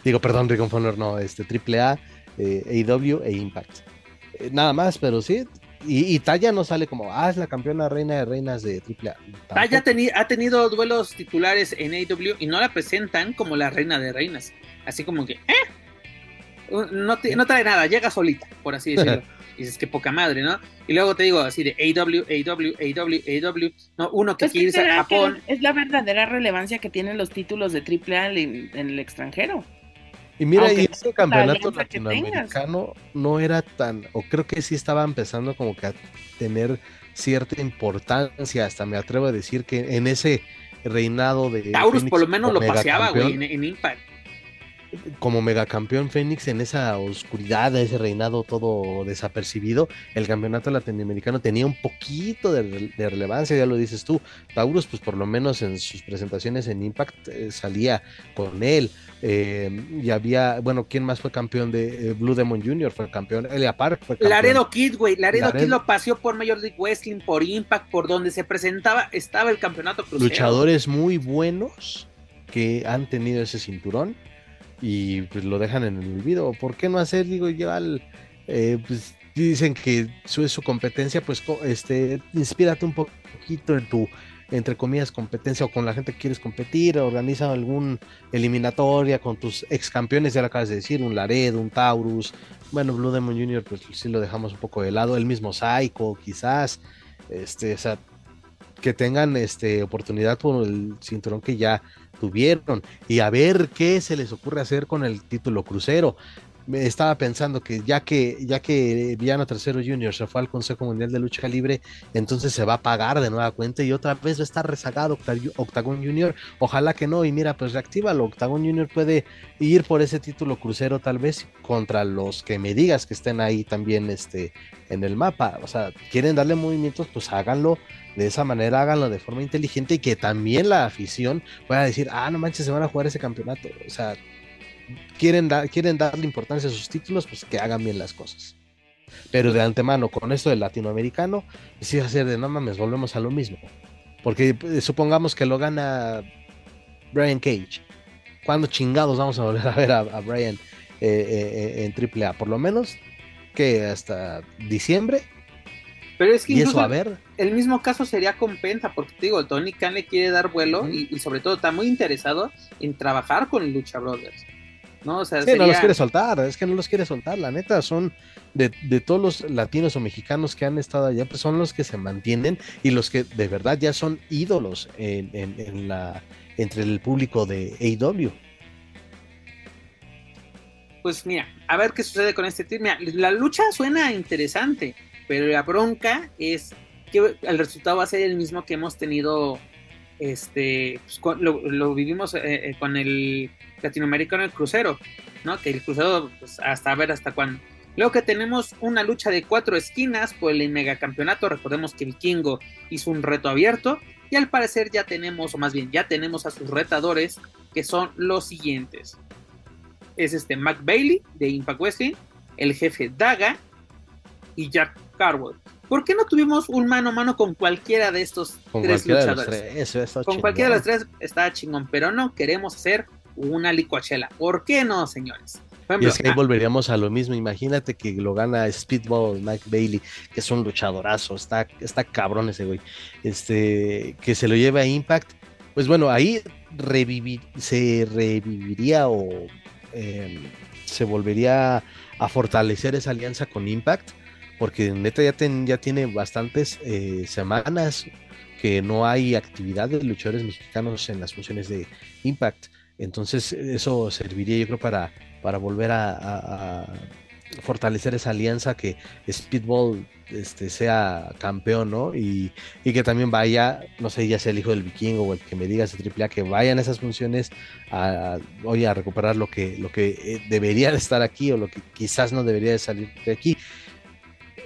Digo, perdón, Ring of Honor, no, este AAA, eh, AEW e Impact. Eh, nada más, pero sí, y, Taya no sale como, ah, es la campeona reina de reinas de AAA. Taya ha tenido duelos titulares en AEW y no la presentan como la reina de reinas. Así como que, ¿eh? No, no trae nada, llega solita, por así decirlo. y dices que poca madre, ¿no? Y luego te digo así de AEW, AEW, AEW, AEW, ¿no? Uno que quiere irse a Japón. Es la verdadera relevancia que tienen los títulos de AAA en el extranjero. Y mira, y ese campeonato latinoamericano no era tan, o creo que sí estaba empezando como que a tener cierta importancia, hasta me atrevo a decir que en ese reinado de... Taurus por lo menos lo paseaba, güey, en, Impact como megacampeón Fénix en esa oscuridad, ese reinado todo desapercibido, el campeonato latinoamericano tenía un poquito de, relevancia, ya lo dices tú. Taurus, pues por lo menos en sus presentaciones en Impact eh, salía con él. Eh, y había, bueno, ¿quién más fue campeón de eh, Blue Demon Jr.? Fue campeón, Elia Park fue campeón. Laredo Kid, güey, Laredo Kid lo paseó por Major League Wrestling, por Impact, por donde se presentaba, estaba el campeonato crucero. Luchadores muy buenos que han tenido ese cinturón y pues lo dejan en el olvido. ¿Por qué no hacer? Digo, ya eh, pues dicen que su, es su competencia, pues este, inspírate un poquito en tu, entre comillas, competencia o con la gente que quieres competir, organiza algún eliminatoria con tus ex campeones, ya lo acabas de decir, un Laredo, un Taurus, bueno, Blue Demon Jr., pues sí lo dejamos un poco de lado, el mismo Psycho, quizás, este, o sea, que tengan este, oportunidad por el cinturón que ya tuvieron y a ver qué se les ocurre hacer con el título crucero. Me estaba pensando que ya que ya que Villano Tercero Junior se fue al Consejo Mundial de Lucha Libre, entonces se va a pagar de nueva cuenta y otra vez va a estar rezagado Octagon Junior. Ojalá que no, y mira, pues reactívalo. Octagon Junior puede ir por ese título crucero tal vez contra los que me digas que estén ahí también este, en el mapa. O sea, quieren darle movimientos, pues háganlo de esa manera háganlo de forma inteligente y que también la afición pueda decir, ah, no manches, se van a jugar ese campeonato. O sea, quieren, quieren darle importancia a sus títulos, pues que hagan bien las cosas. Pero de antemano, con esto del latinoamericano, sí va a ser de no mames, volvemos a lo mismo. Porque eh, supongamos que lo gana Brian Cage. ¿Cuándo chingados vamos a volver a ver a, Brian eh, eh, en AAA? Por lo menos que hasta diciembre pero es que incluso el mismo caso sería con Penta, porque te digo, Tony Khan le quiere dar vuelo y, sobre todo está muy interesado en trabajar con Lucha Brothers. ¿No? O sea, sí, no los quiere soltar, es que no los quiere soltar, la neta, son de, todos los latinos o mexicanos que han estado allá, pues son los que se mantienen y los que de verdad ya son ídolos en, la, entre el público de AEW. Pues mira, a ver qué sucede con este team. Mira, la lucha suena interesante pero la bronca es que el resultado va a ser el mismo que hemos tenido, este, pues, lo, vivimos eh, eh, con el latinoamericano el crucero, ¿no? Que el crucero, pues hasta ver hasta cuándo. Luego que tenemos una lucha de cuatro esquinas por el megacampeonato. Recordemos que Vikingo hizo un reto abierto. Y al parecer ya tenemos, o más bien ya tenemos a sus retadores, que son los siguientes. Es este Mac Bailey de Impact Wrestling, el jefe Daga y Jack Carwell. ¿Por qué no tuvimos un mano a mano con cualquiera de estos tres luchadores? con cualquiera de los tres está chingón, pero no queremos hacer una licuachela. ¿Por qué no, señores? y es que ahí volveríamos a lo mismo. Imagínate que lo gana Speedball Mike Bailey, que es un luchadorazo, está, está cabrón ese güey. Este, que se lo lleve a Impact. Pues bueno, ahí revivir, se reviviría o em, se volvería a fortalecer esa alianza con Impact, porque neta ya, ya tiene bastantes eh, semanas que no hay actividad de luchadores mexicanos en las funciones de Impact. Entonces eso serviría yo creo para para volver a, fortalecer esa alianza que Speedball este, sea campeón, ¿no? Y, que también vaya, no sé, ya sea el hijo del vikingo o el que me diga ese AAA, que vayan esas funciones a, hoy a recuperar lo que, lo que eh, debería de estar aquí o lo que quizás no debería de salir de aquí.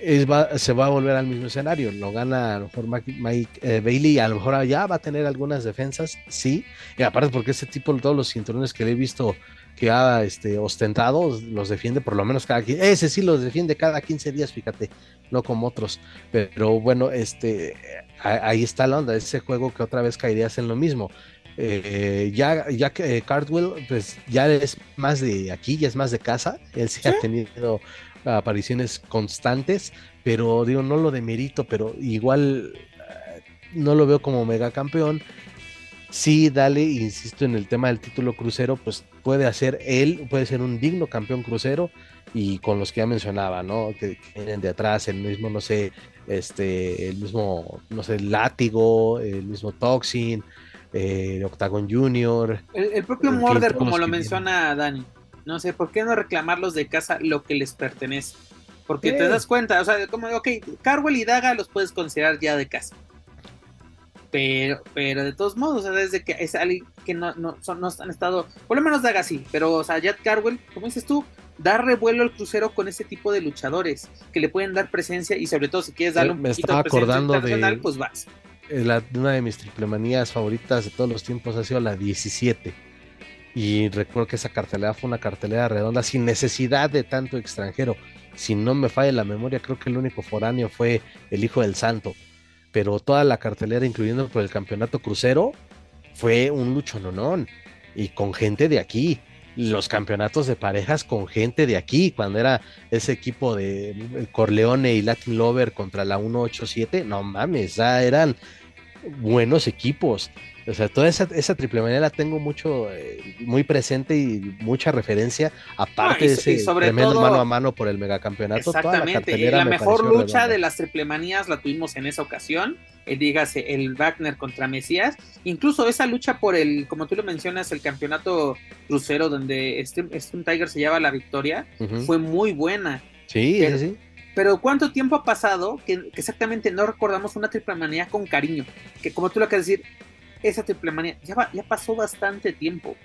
Es, se va a volver al mismo escenario. Lo gana a lo mejor Mike, eh, Bailey, a lo mejor ya va a tener algunas defensas, sí. Y aparte, porque ese tipo, todos los cinturones que le he visto que ha este, ostentado, los defiende por lo menos cada ese sí los defiende cada 15 días, fíjate, no como otros, pero bueno, este, ahí está la onda, ese juego que otra vez caerías en lo mismo. Eh, ya, ya que eh, Cardwell, pues ya es más de aquí, ya es más de casa, él sí, ha tenido apariciones constantes, pero digo, no lo demerito, pero igual eh, no lo veo como mega campeón sí, dale, insisto en el tema del título crucero, pues puede hacer él, puede ser un digno campeón crucero y con los que ya mencionaba, ¿no? Que vienen de atrás, el mismo, no sé, este, el mismo, no sé, látigo, el mismo Toxin, eh, Octagon Junior. El, propio Morder, como lo menciona Dani. No sé, ¿por qué no reclamarlos de casa lo que les pertenece? Porque te das cuenta, o sea, como, ok, Carwell y Daga los puedes considerar ya de casa pero, pero de todos modos, o sea, desde que es alguien que no, no, son, no han estado, por lo menos Daga sí, pero, o sea, Jack Carwell, como dices tú, dar revuelo al crucero con ese tipo de luchadores que le pueden dar presencia y sobre todo si quieres darle un Me estaba acordando de, pues vas. La, una de mis triplemanías favoritas de todos los tiempos ha sido la 17. Y recuerdo que esa cartelera fue una cartelera redonda sin necesidad de tanto extranjero. Si no me falla la memoria, creo que el único foráneo fue el Hijo del Santo pero toda la cartelera, incluyendo por el campeonato crucero, fue un luchononón y con gente de aquí. Los campeonatos de parejas con gente de aquí, cuando era ese equipo de Corleone y Latin Lover contra la 187, no mames, ya eran buenos equipos. O sea, toda esa, esa triple manera la tengo mucho, eh, muy presente y mucha referencia, aparte de ese tremendo mano a mano por el megacampeonato. Exactamente, la, la mejor lucha de las triple manías la tuvimos en esa ocasión, eh, dígase el Wagner contra Mesías, incluso esa lucha por el, como tú lo mencionas, el campeonato crucero donde Steam, Tiger se lleva la victoria, fue muy buena. Sí, sí, sí. Pero ¿cuánto tiempo ha pasado que, exactamente no recordamos una triple manía con cariño? Que como tú lo acabas de decir, esa triple manía ya, ya pasó bastante tiempo,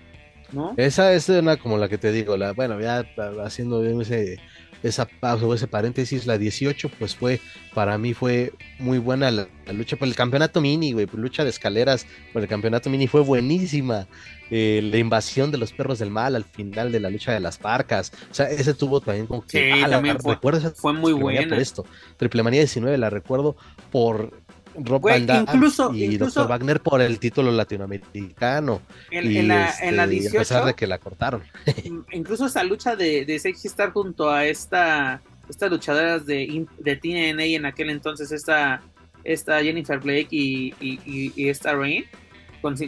¿no? Esa es una como la que te digo, la, bueno, ya haciendo ese, esa pausa o ese paréntesis, la 18, pues fue, para mí fue muy buena la, lucha por el campeonato mini, güey, lucha de escaleras por el campeonato mini fue buenísima. Eh, la invasión de los perros del mal al final de la lucha de las parcas, o sea, ese tuvo también como que, sí, también fue, fue muy buena. esto. Triple Manía 19 la recuerdo por Rob Van incluso, y Dr. Wagner por el título latinoamericano. En, la, en la 18. Este, a pesar de que la cortaron. incluso esa lucha de, de Sexy Star junto a esta estas luchadoras de, de TNA en aquel entonces, esta, esta Jennifer Blake y, y, esta Rain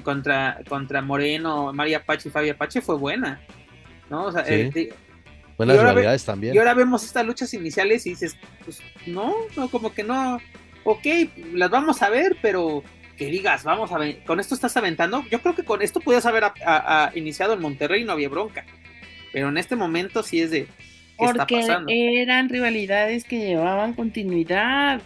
contra, contra Moreno, María Apache y Fabia Apache fue buena. ¿no? O sea, eh, Buenas realidades también. Y ahora vemos estas luchas iniciales y dices, pues no, no, como que no, ok, las vamos a ver, pero que digas, vamos a ver, con esto estás aventando. Yo creo que con esto podías haber iniciado en Monterrey y no había bronca. Pero en este momento sí es de. ¿qué Porque está pasando? eran rivalidades que llevaban continuidad,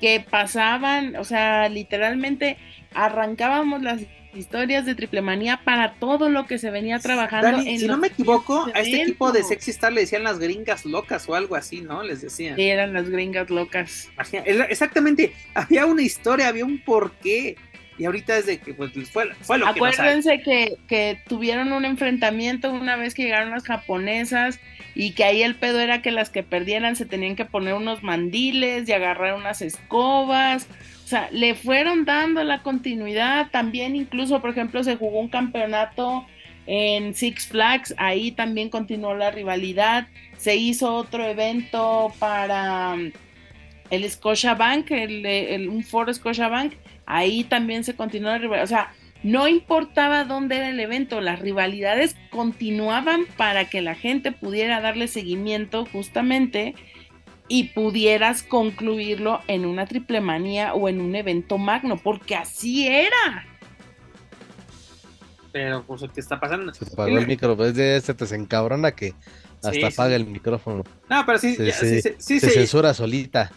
que pasaban, o sea, literalmente arrancábamos las historias de triple manía para todo lo que se venía trabajando. Dani, en si no me equivoco, a este equipo de. Sexy Star le decían las gringas locas o algo así, ¿no? Les decían. Sí, eran las gringas locas. Exactamente, había una historia, había un porqué. Y ahorita es de que pues, fue, fue lo que Acuérdense que, que tuvieron un enfrentamiento una vez que llegaron las japonesas y que ahí el pedo era que las que perdieran se tenían que poner unos mandiles y agarrar unas escobas. O sea, le fueron dando la continuidad. También incluso, por ejemplo, se jugó un campeonato en Six Flags. Ahí también continuó la rivalidad. Se hizo otro evento para um, el Scotiabank, el, el, un foro Scotiabank. Ahí también se continuó la rivalidad. O sea, no importaba dónde era el evento, las rivalidades continuaban para que la gente pudiera darle seguimiento justamente y pudieras concluirlo en una triple manía o en un evento magno, porque así era. Pero pues ¿qué está pasando? Se te apagó el micro, pues de este te se encabrona que hasta Sí, apaga sí. el micrófono. No, pero sí, Se- ya, se- sí, sí, Se sí. censura solita.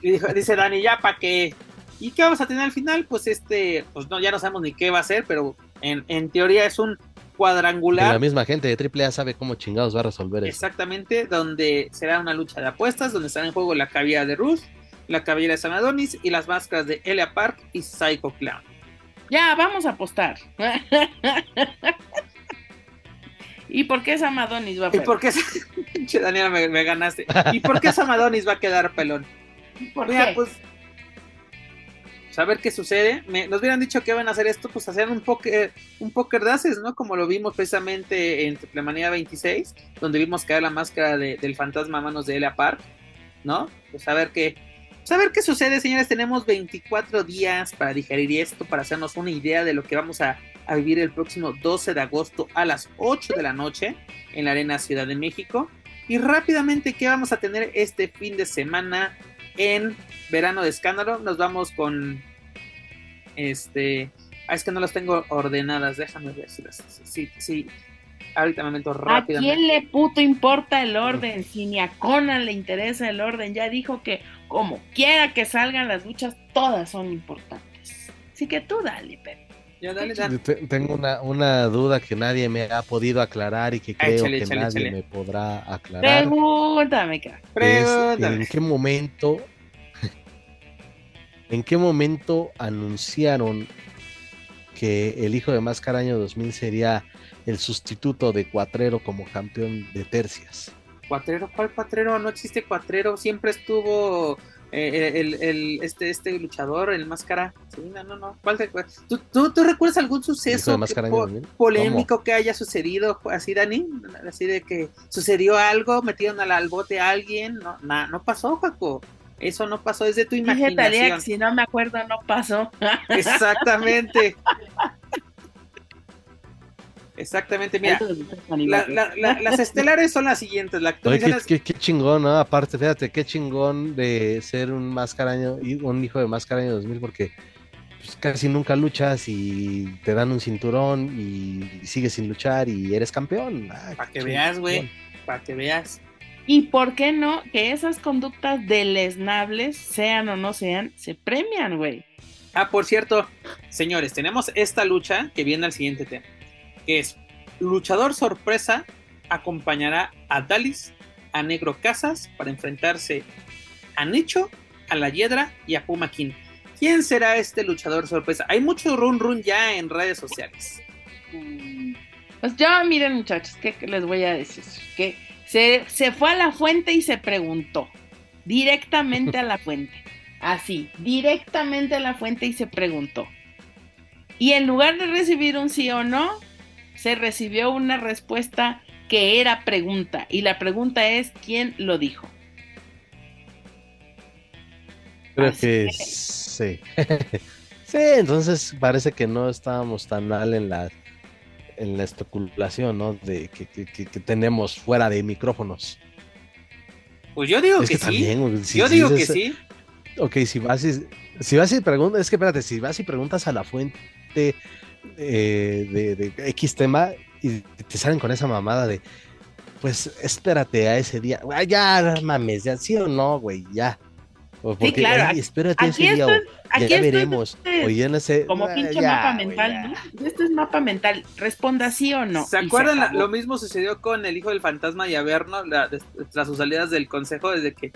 Y dijo- dice Dani, ya para qué. ¿Y qué vamos a tener al final? Pues este, pues no, ya no sabemos ni qué va a ser, pero en, en teoría es un cuadrangular. la misma gente de AAA sabe cómo chingados va a resolver eso. Exactamente, donde será una lucha de apuestas, donde estará en juego la cabellera de Ruth, la cabellera de Sam Adonis y las máscaras de Elia Park y Psycho Clown. Ya, vamos a apostar. ¿Y por qué Sam Adonis va a ¿Y perder? por qué? Pinche Daniela, me, me ganaste. ¿Y por qué Sam Adonis va a quedar pelón? ¿Por Mira, qué? pues. Saber qué sucede. Me- nos hubieran dicho que van a hacer esto, pues hacer un póker, un póker de haces, ¿no? Como lo vimos precisamente en Triplemanía 26, donde vimos caer la máscara de- del fantasma a manos de Elia Park, ¿no? Pues a ver qué. Saber qué sucede, señores. Tenemos 24 días para digerir esto, para hacernos una idea de lo que vamos a, a vivir el próximo 12 de agosto a las 8 de la noche en la Arena Ciudad de México. Y rápidamente, ¿qué vamos a tener este fin de semana en Verano de Escándalo? Nos vamos con. Este. Ah, es que no las tengo ordenadas. Déjame ver si las. Sí, sí. Ahorita me meto ¿A rápidamente. quién le puto importa el orden? Si ni a Conan le interesa el orden, ya dijo que como quiera que salgan las luchas, todas son importantes. Así que tú dale, Pepe. Ya, dale, dale. Te- Tengo una, una duda que nadie me ha podido aclarar y que Ah, creo échale, que échale, nadie échale. me podrá aclarar. Pregúntame, Pregúntame. ¿En qué momento en qué momento anunciaron que el hijo de Máscara año 2000 sería el sustituto de Cuatrero como campeón de tercias? Cuatrero, ¿cuál cuatrero? No existe cuatrero, siempre estuvo eh, el, el- este, este luchador, el máscara. Sí, no, no, no. ¿Cuál te- ¿Tú, tú, tú recuerdas algún ¿El hijo suceso de que Máscara año po- 2000? polémico que haya sucedido así, Dani? Así de que sucedió algo, metieron al, al bote a alguien. No, na- no pasó, Jaco. Eso no pasó, es de tu Dije imaginación. si no me acuerdo no pasó. Exactamente. Exactamente, mira. la- la- la- las estelares son las siguientes. La Oye, qué, actualización qué- qué chingón, ¿no? Aparte, fíjate, qué chingón de ser un Máscara año, y un hijo de Máscara año 2000 porque pues, casi nunca luchas y te dan un cinturón y sigues sin luchar y eres campeón. Ah, Para que chingón. veas, güey. Para que veas. ¿Y por qué no? Que esas conductas deleznables, sean o no sean, se premian, güey. Ah, por cierto, señores, tenemos esta lucha que viene al siguiente tema, que es luchador sorpresa acompañará a Dalis, a Negro Casas para enfrentarse a Nicho, a La Hiedra y a Puma King. ¿Quién será este luchador sorpresa? Hay mucho run run ya en redes sociales. Pues ya miren muchachos, ¿qué les voy a decir? Que se, se fue a la fuente y se preguntó, directamente a la fuente, así, directamente a la fuente y se preguntó. Y en lugar de recibir un sí o no, se recibió una respuesta que era pregunta. Y la pregunta es, ¿quién lo dijo? Creo Así que sí. sí, entonces parece que no estábamos tan mal en la en la especulación, ¿no? De que, que- que- que tenemos fuera de micrófonos. Pues yo digo es que, que, sí. también, güey, si yo digo que sí. Ok, si vas y, si vas y preguntas, es que espérate, si vas y preguntas a la fuente eh, de, de X tema y te salen con esa mamada de, pues espérate a ese día, Güey, ya mames, ya sí o no, güey, ya. O porque, claro, "Ay, espérate a Aquí ese día. o- aquí ya estoy veremos. no sé. como ah, pinche ya, mapa mental. Esto es mapa mental. Responda sí o no. ¿Se acuerdan? La- lo mismo sucedió con el hijo del fantasma y Averno la- tras sus salidas del consejo, desde que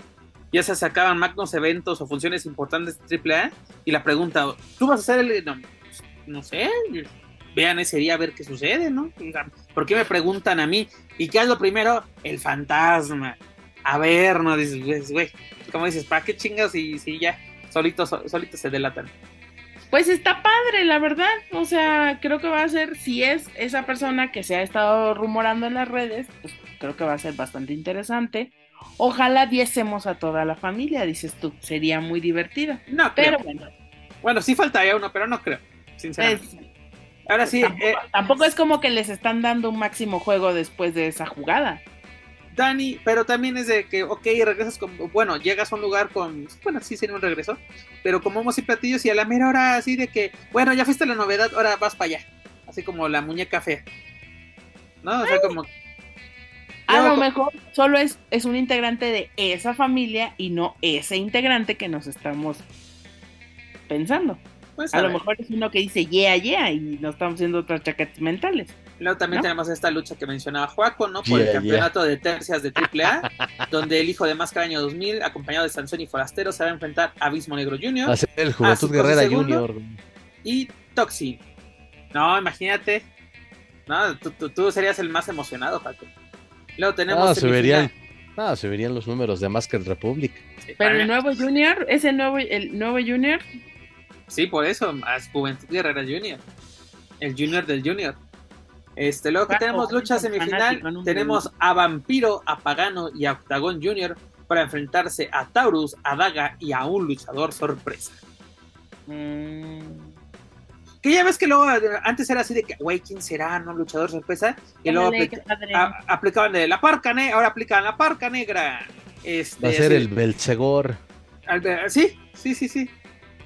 ya se sacaban magnos eventos o funciones importantes de AAA. Y la pregunta, ¿tú vas a hacer el.? No, no sé. Vean ese día a ver qué sucede, ¿no? ¿Por qué me preguntan a mí? ¿Y qué es lo primero? El fantasma. Averno, dices, pues, güey. Como dices, ¿para qué chingas y si ya solitos solitos se delatan? Pues está padre, la verdad. O sea, creo que va a ser, si es esa persona que se ha estado rumorando en las redes, pues creo que va a ser bastante interesante. Ojalá viésemos a toda la familia, dices tú, sería muy divertido. No, Pero creo. bueno, Bueno, sí faltaría uno, pero no creo. Sinceramente. Ahora sí, tampoco, eh, tampoco es como que les están dando un máximo juego después de esa jugada. Dani, pero también es de que, ok, regresas con, bueno, llegas a un lugar con, bueno, sí sería un regreso, pero con momos y platillos y a la mera hora así de que, bueno, ya fuiste la novedad, ahora vas para allá, así como la muñeca fea, ¿no? O sea, como, A lo mejor solo es, es un integrante de esa familia y no ese integrante que nos estamos pensando. Pues, A a lo ver. mejor es uno que dice yeah, yeah y nos estamos haciendo otras chaquetas mentales. Luego también ¿no? tenemos esta lucha que mencionaba Juaco, ¿no? Por el Yeah, campeonato de tercias de AAA, donde el hijo de Máscara Año 2000, acompañado de Sansón y Forastero, se va a enfrentar a Abismo Negro Jr. Va a ser el Juventud Guerrera. Junior. y Toxin. No, imagínate. No, tú, tú- tú serías el más emocionado, Paco. Luego tenemos. Subirían, no, subirían los números de Masked Republic. Sí, Pero el nuevo Junior, ese nuevo, el nuevo Junior, Sí, por eso, más Juventud Guerrera Junior. El Junior del Junior. Este, luego que tenemos lucha semifinal, tenemos a Vampiro, a Pagano y a Octagon Junior para enfrentarse a Taurus, a Daga y a un luchador sorpresa. mm, Que ya ves que luego antes era así de que, güey, ¿quién será? ¿No? Luchador sorpresa. Y luego aplica- a- aplicaban de la parca negra, ahora aplican la parca negra. Este, Va a ser sí, el Belzegor. al- Sí, sí, sí, sí.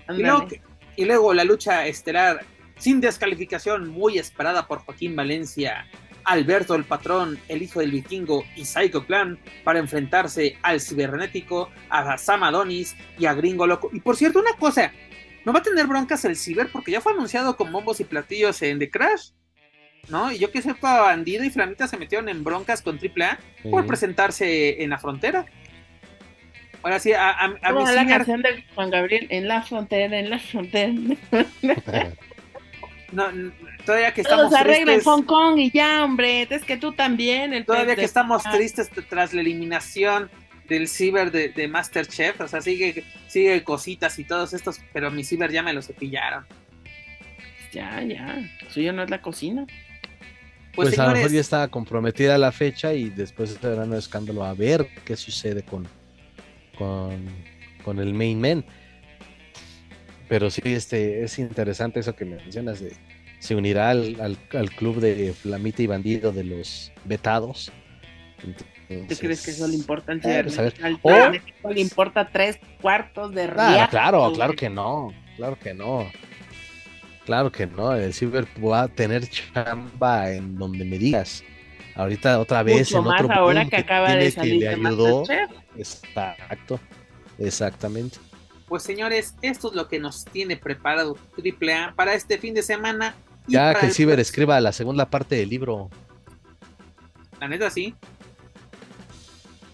Y luego, y luego la lucha estelar sin descalificación muy esperada por Joaquín Valencia, Alberto el Patrón, el hijo del vikingo y Psycho Clan para enfrentarse al cibernético, a Sam Adonis y a Gringo Loco. Y por cierto, una cosa, no va a tener broncas el ciber porque ya fue anunciado con bombos y platillos en The Crash. ¿No? Y yo que sepa, Bandido y Flamita se metieron en broncas con AAA por Sí. presentarse en la frontera. Ahora sí, a, a, a Como mi la canción de Juan Gabriel, en la frontera, en la frontera. no, todavía que estamos Todos arreglan tristes, Hong Kong y ya, hombre. Es que tú también. El todavía que de- estamos Ah, tristes tras la eliminación del ciber de, de Masterchef, o sea, sigue, sigue cositas y todos estos, pero mi ciber ya me lo cepillaron. Ya, ya. Suyo no es la cocina. Pues, Pues, a lo mejor ya está comprometida la fecha y después será un escándalo a ver qué sucede con, con, con el main man. Pero sí, este, es interesante eso que mencionas de se unirá al, al- al club de Flamita y Bandido de los vetados. ¿Tú crees que eso le importa al Eh, pues, le importa tres cuartos de Ah, claro, claro que no, claro que no. Claro que no, el Ciber va a tener chamba en donde me digas. Ahorita otra vez Mucho en más otro ahora boom que acaba de salir que le ayudó. Exacto, exactamente. pues señores, esto es lo que nos tiene preparado AAA para este fin de semana. y Ya que el Ciber próximo. escriba la segunda parte del libro. La neta sí.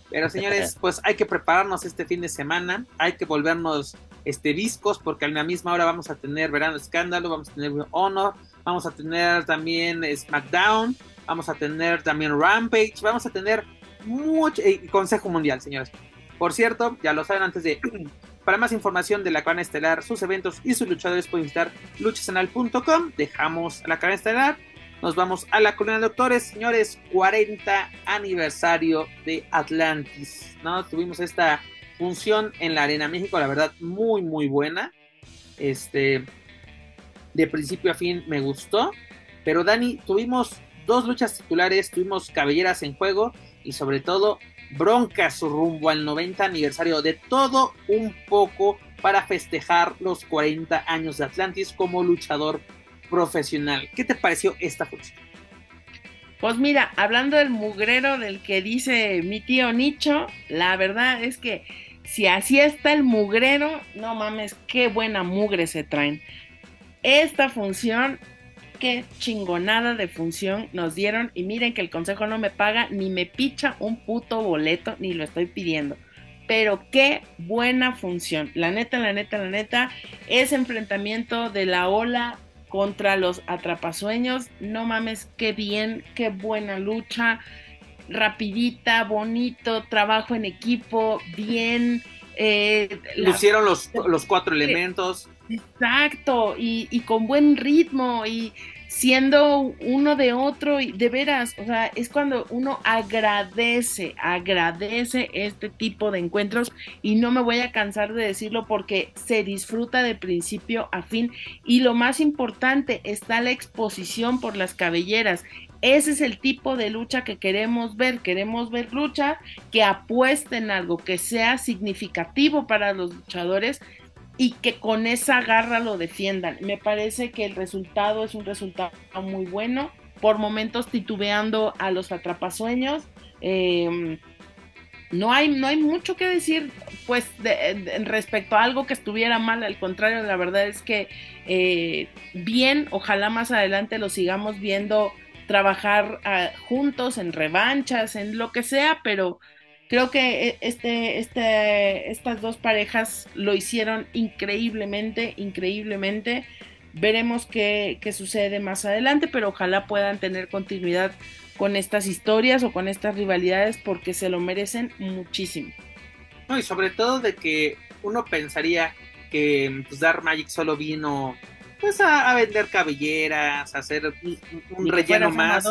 Pero señores, pues hay que prepararnos este fin de semana, hay que volvernos este viscos porque a la misma hora vamos a tener Verano Escándalo, vamos a tener Honor, vamos a tener también SmackDown, vamos a tener también Rampage, vamos a tener mucho eh, Consejo Mundial, señores. Por cierto, ya lo saben antes de para más información de la cadena estelar, sus eventos y sus luchadores pueden visitar luchasanal.com. Dejamos la cadena estelar nos vamos a la colina de doctores, señores, 40 aniversario de Atlantis, ¿no? Tuvimos esta función en la Arena México, la verdad, muy, muy buena. Este, de principio a fin me gustó. Pero Dani, tuvimos dos luchas titulares, tuvimos cabelleras en juego y sobre todo broncas rumbo al 90 aniversario de todo un poco para festejar los 40 años de Atlantis como luchador profesional. ¿Qué te pareció esta función? Pues mira, hablando del mugrero del que dice mi tío Nicho, la verdad es que si así está el mugrero, no mames, qué buena mugre se traen. Esta función, qué chingonada de función nos dieron. Y miren que el consejo no me paga ni me picha un puto boleto, ni lo estoy pidiendo. Pero qué buena función. La neta, la neta, la neta, ese enfrentamiento de la ola contra los atrapasueños, no mames, qué bien, qué buena lucha rapidita, bonito, trabajo en equipo, bien. Eh, Lucieron los, los cuatro elementos. Exacto, y, con buen ritmo y siendo uno de otro, y de veras, o sea, es cuando uno agradece, agradece este tipo de encuentros y no me voy a cansar de decirlo porque se disfruta de principio a fin y lo más importante está la exposición por las cabelleras, ese es el tipo de lucha que queremos ver. Queremos ver lucha que apuesten algo que sea significativo para los luchadores y que con esa garra lo defiendan. Me parece que el resultado es un resultado muy bueno. Por momentos titubeando a los atrapasueños. Em, no hay, no hay mucho que decir, pues, respecto a algo que estuviera mal. Al contrario, la verdad es que eh, bien, ojalá más adelante lo sigamos viendo trabajar ah, juntos en revanchas, en lo que sea, pero creo que e, este, este, estas dos parejas lo hicieron increíblemente, increíblemente. Veremos qué, qué sucede más adelante, pero ojalá puedan tener continuidad con estas historias o con estas rivalidades porque se lo merecen muchísimo. No, y sobre todo de que uno pensaría que pues, Dark Magic solo vino pues a, vender cabelleras, a hacer un, relleno más.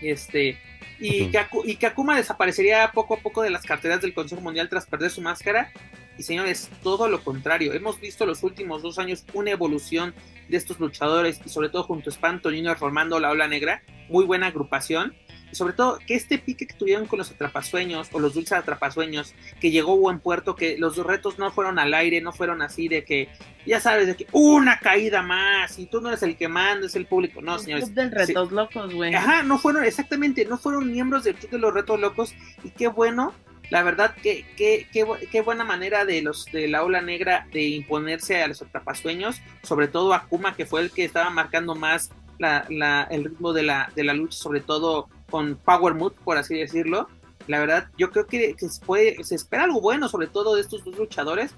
Este, y, que, y que Akuma desaparecería poco a poco de las carteras del Consejo Mundial tras perder su máscara. Y señores, todo lo contrario. Hemos visto los últimos dos años una evolución de estos luchadores y sobre todo junto a Espanto Niño formando la ola negra. Muy buena agrupación sobre todo que este pique que tuvieron con los atrapasueños o los dulces atrapasueños, que llegó buen puerto, que los retos no fueron al aire, no fueron así de que, ya sabes, de que una caída más y tú no eres el que manda, es el público. No, señores. del retos locos, güey. Ajá, no fueron, exactamente, no fueron miembros del club de los retos locos y qué bueno. La verdad, que qué, qué, qué buena manera de los de la ola negra de imponerse a los atrapasueños, sobre todo a Kuma, que fue el que estaba marcando más la, la, el ritmo de la, de la lucha, sobre todo con Power Mood, por así decirlo. La verdad, yo creo que, se, puede, se espera algo bueno, sobre todo de estos dos luchadores.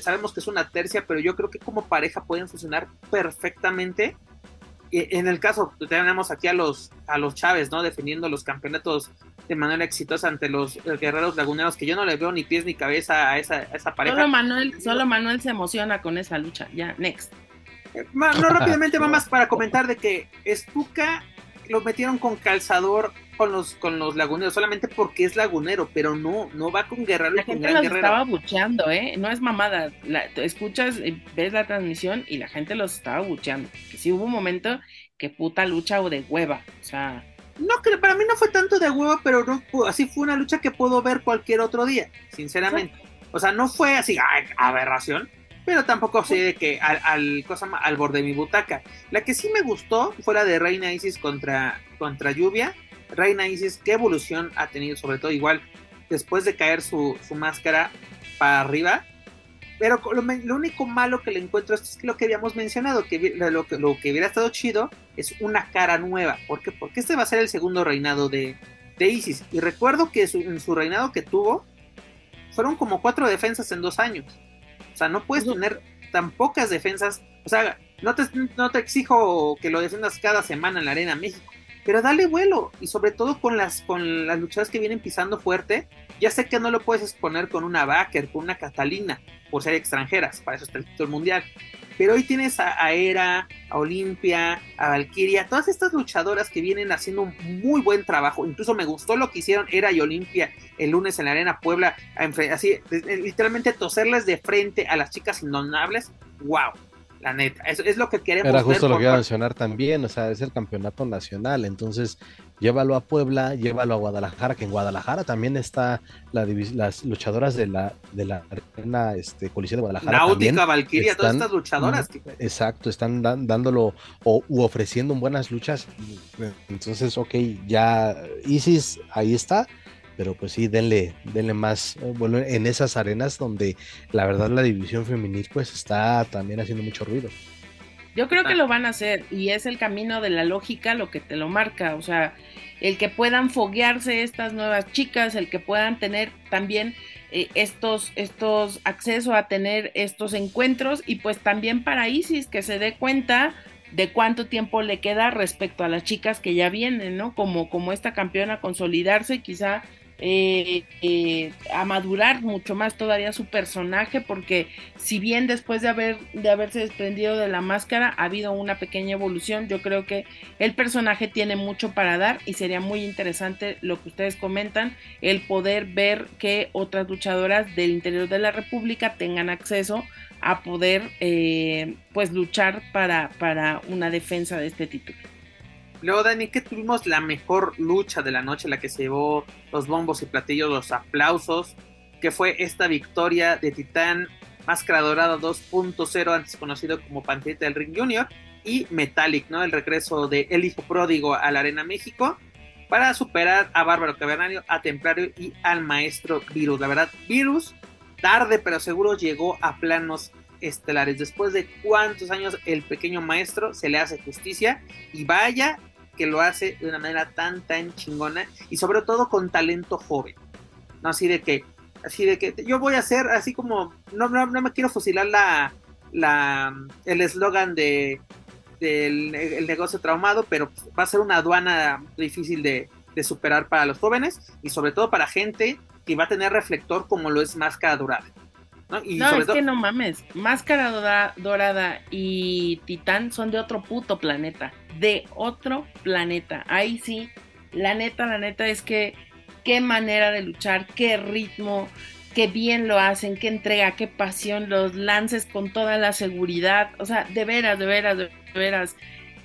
Sabemos que es una tercia, pero yo creo que como pareja pueden funcionar perfectamente. En el caso, tenemos aquí a los, a los Chávez, ¿no? Defendiendo los campeonatos de manera exitosa ante los guerreros laguneros, que yo no le veo ni pies ni cabeza a esa, pareja. Solo Manuel, solo Manuel se emociona con esa lucha. Ya, next. Eh, no, rápidamente, más para comentar de que Estuca lo metieron con calzador con los con los laguneros solamente porque es lagunero, pero no, no va con guerrero. La gente los estaba bucheando, ¿eh? No es mamada. La, escuchas, ves la transmisión y la gente los estaba bucheando. Que sí hubo un momento que puta lucha o de hueva, o sea. No, que para mí no fue tanto de hueva, pero no, así fue una lucha que puedo ver cualquier otro día, sinceramente. O sea, no fue así, aberración, pero tampoco sé de que al, al, cosa, al borde de mi butaca. La que sí me gustó fue la de Reina Isis contra, contra Lluvia. Reina Isis, qué evolución ha tenido, sobre todo igual después de caer su, máscara para arriba. Pero lo, único malo que le encuentro es que lo que habíamos mencionado, que lo, que lo que hubiera estado chido es una cara nueva. ¿Por qué? Porque este va a ser el segundo reinado de, de Isis. Y recuerdo que en su reinado que tuvo, fueron como cuatro defensas en dos años. O sea, no puedes tener tan pocas defensas. O sea, no te, no te exijo que lo defiendas cada semana en la Arena México. Pero dale vuelo. Y sobre todo con las, con las luchadoras que vienen pisando fuerte. Ya sé que no lo puedes exponer con una Baker, con una Catalina, por ser extranjeras. Para eso está el título mundial. Pero hoy tienes a, Era, a Olimpia, a Valkyria, todas estas luchadoras que vienen haciendo un muy buen trabajo. Incluso me gustó lo que hicieron Era y Olimpia el lunes en la Arena Puebla, así literalmente toserles de frente a las chicas indonables. ¡Wow! La neta, eso es lo que queremos. Era justo lo que iba a mencionar también, o sea, es el campeonato nacional, entonces llévalo a Puebla, llévalo a Guadalajara, que en Guadalajara también está la las luchadoras de la de la arena este Coliseo de Guadalajara. Náutica, Valkyria, todas estas luchadoras. Exacto, están dándolo o u ofreciendo buenas luchas. Entonces, ok, ya Isis ahí está. Pero pues sí, denle, denle más bueno, en esas arenas donde la verdad la división femenil pues está también haciendo mucho ruido. Yo creo que lo van a hacer y es el camino de la lógica lo que te lo marca, o sea, el que puedan foguearse estas nuevas chicas, el que puedan tener también eh, estos, estos acceso a tener estos encuentros y pues también para Isis que se dé cuenta de cuánto tiempo le queda respecto a las chicas que ya vienen, ¿no? Como, como esta campeona consolidarse y quizá eh, eh, a madurar mucho más todavía su personaje porque si bien después de haber de haberse desprendido de la máscara ha habido una pequeña evolución yo creo que el personaje tiene mucho para dar y sería muy interesante lo que ustedes comentan el poder ver que otras luchadoras del interior de la república tengan acceso a poder eh, pues luchar para, para una defensa de este título Luego, Dani, que tuvimos la mejor lucha de la noche, la que se llevó los bombos y platillos, los aplausos, que fue esta victoria de Titán Máscara Dorada 2.0, antes conocido como Panterita del Ring Junior, y Metallic, ¿no? El regreso de El Hijo Pródigo a la Arena México para superar a Bárbaro Cavernario, a Templario y al Maestro Virus. La verdad, Virus, tarde pero seguro llegó a planos estelares. Después de cuántos años el pequeño maestro se le hace justicia y vaya que lo hace de una manera tan tan chingona y sobre todo con talento joven. No así de que así de que yo voy a hacer así como no no, no me quiero fusilar la la el eslogan de del el negocio traumado, pero va a ser una aduana difícil de, de superar para los jóvenes y sobre todo para gente que va a tener reflector como lo es Máscara Dorada. No, es que no mames. Máscara dorada, y Titán son de otro puto planeta. De otro planeta. Ahí sí, la neta, la neta es que qué manera de luchar, qué ritmo, qué bien lo hacen, qué entrega, qué pasión, los lances con toda la seguridad. O sea, de veras, de veras, de veras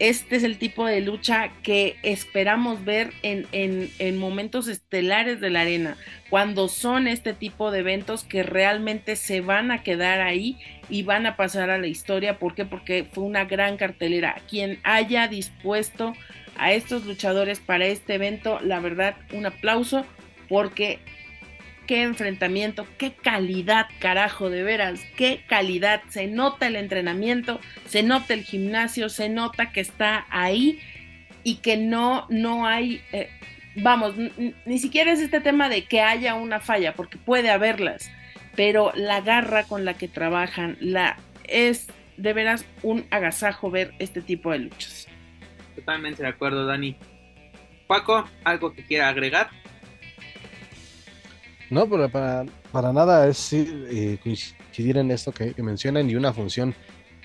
este es el tipo de lucha que esperamos ver en, momentos estelares de la arena, cuando son este tipo de eventos que realmente se van a quedar ahí y van a pasar a la historia. ¿Por qué? Porque fue una gran cartelera. Quien haya dispuesto a estos luchadores para este evento, la verdad, un aplauso porque qué enfrentamiento, qué calidad, carajo, de veras, qué calidad. Se nota el entrenamiento, se nota el gimnasio, se nota que está ahí y que no, no hay, eh, vamos, ni siquiera es este tema de que haya una falla, porque puede haberlas, pero la garra con la que trabajan, la es de veras un agasajo ver este tipo de luchas. Totalmente de acuerdo, Dani. Paco, ¿algo que quiera agregar? No, pero para, para nada es eh, coincidir en esto que, mencionan y una función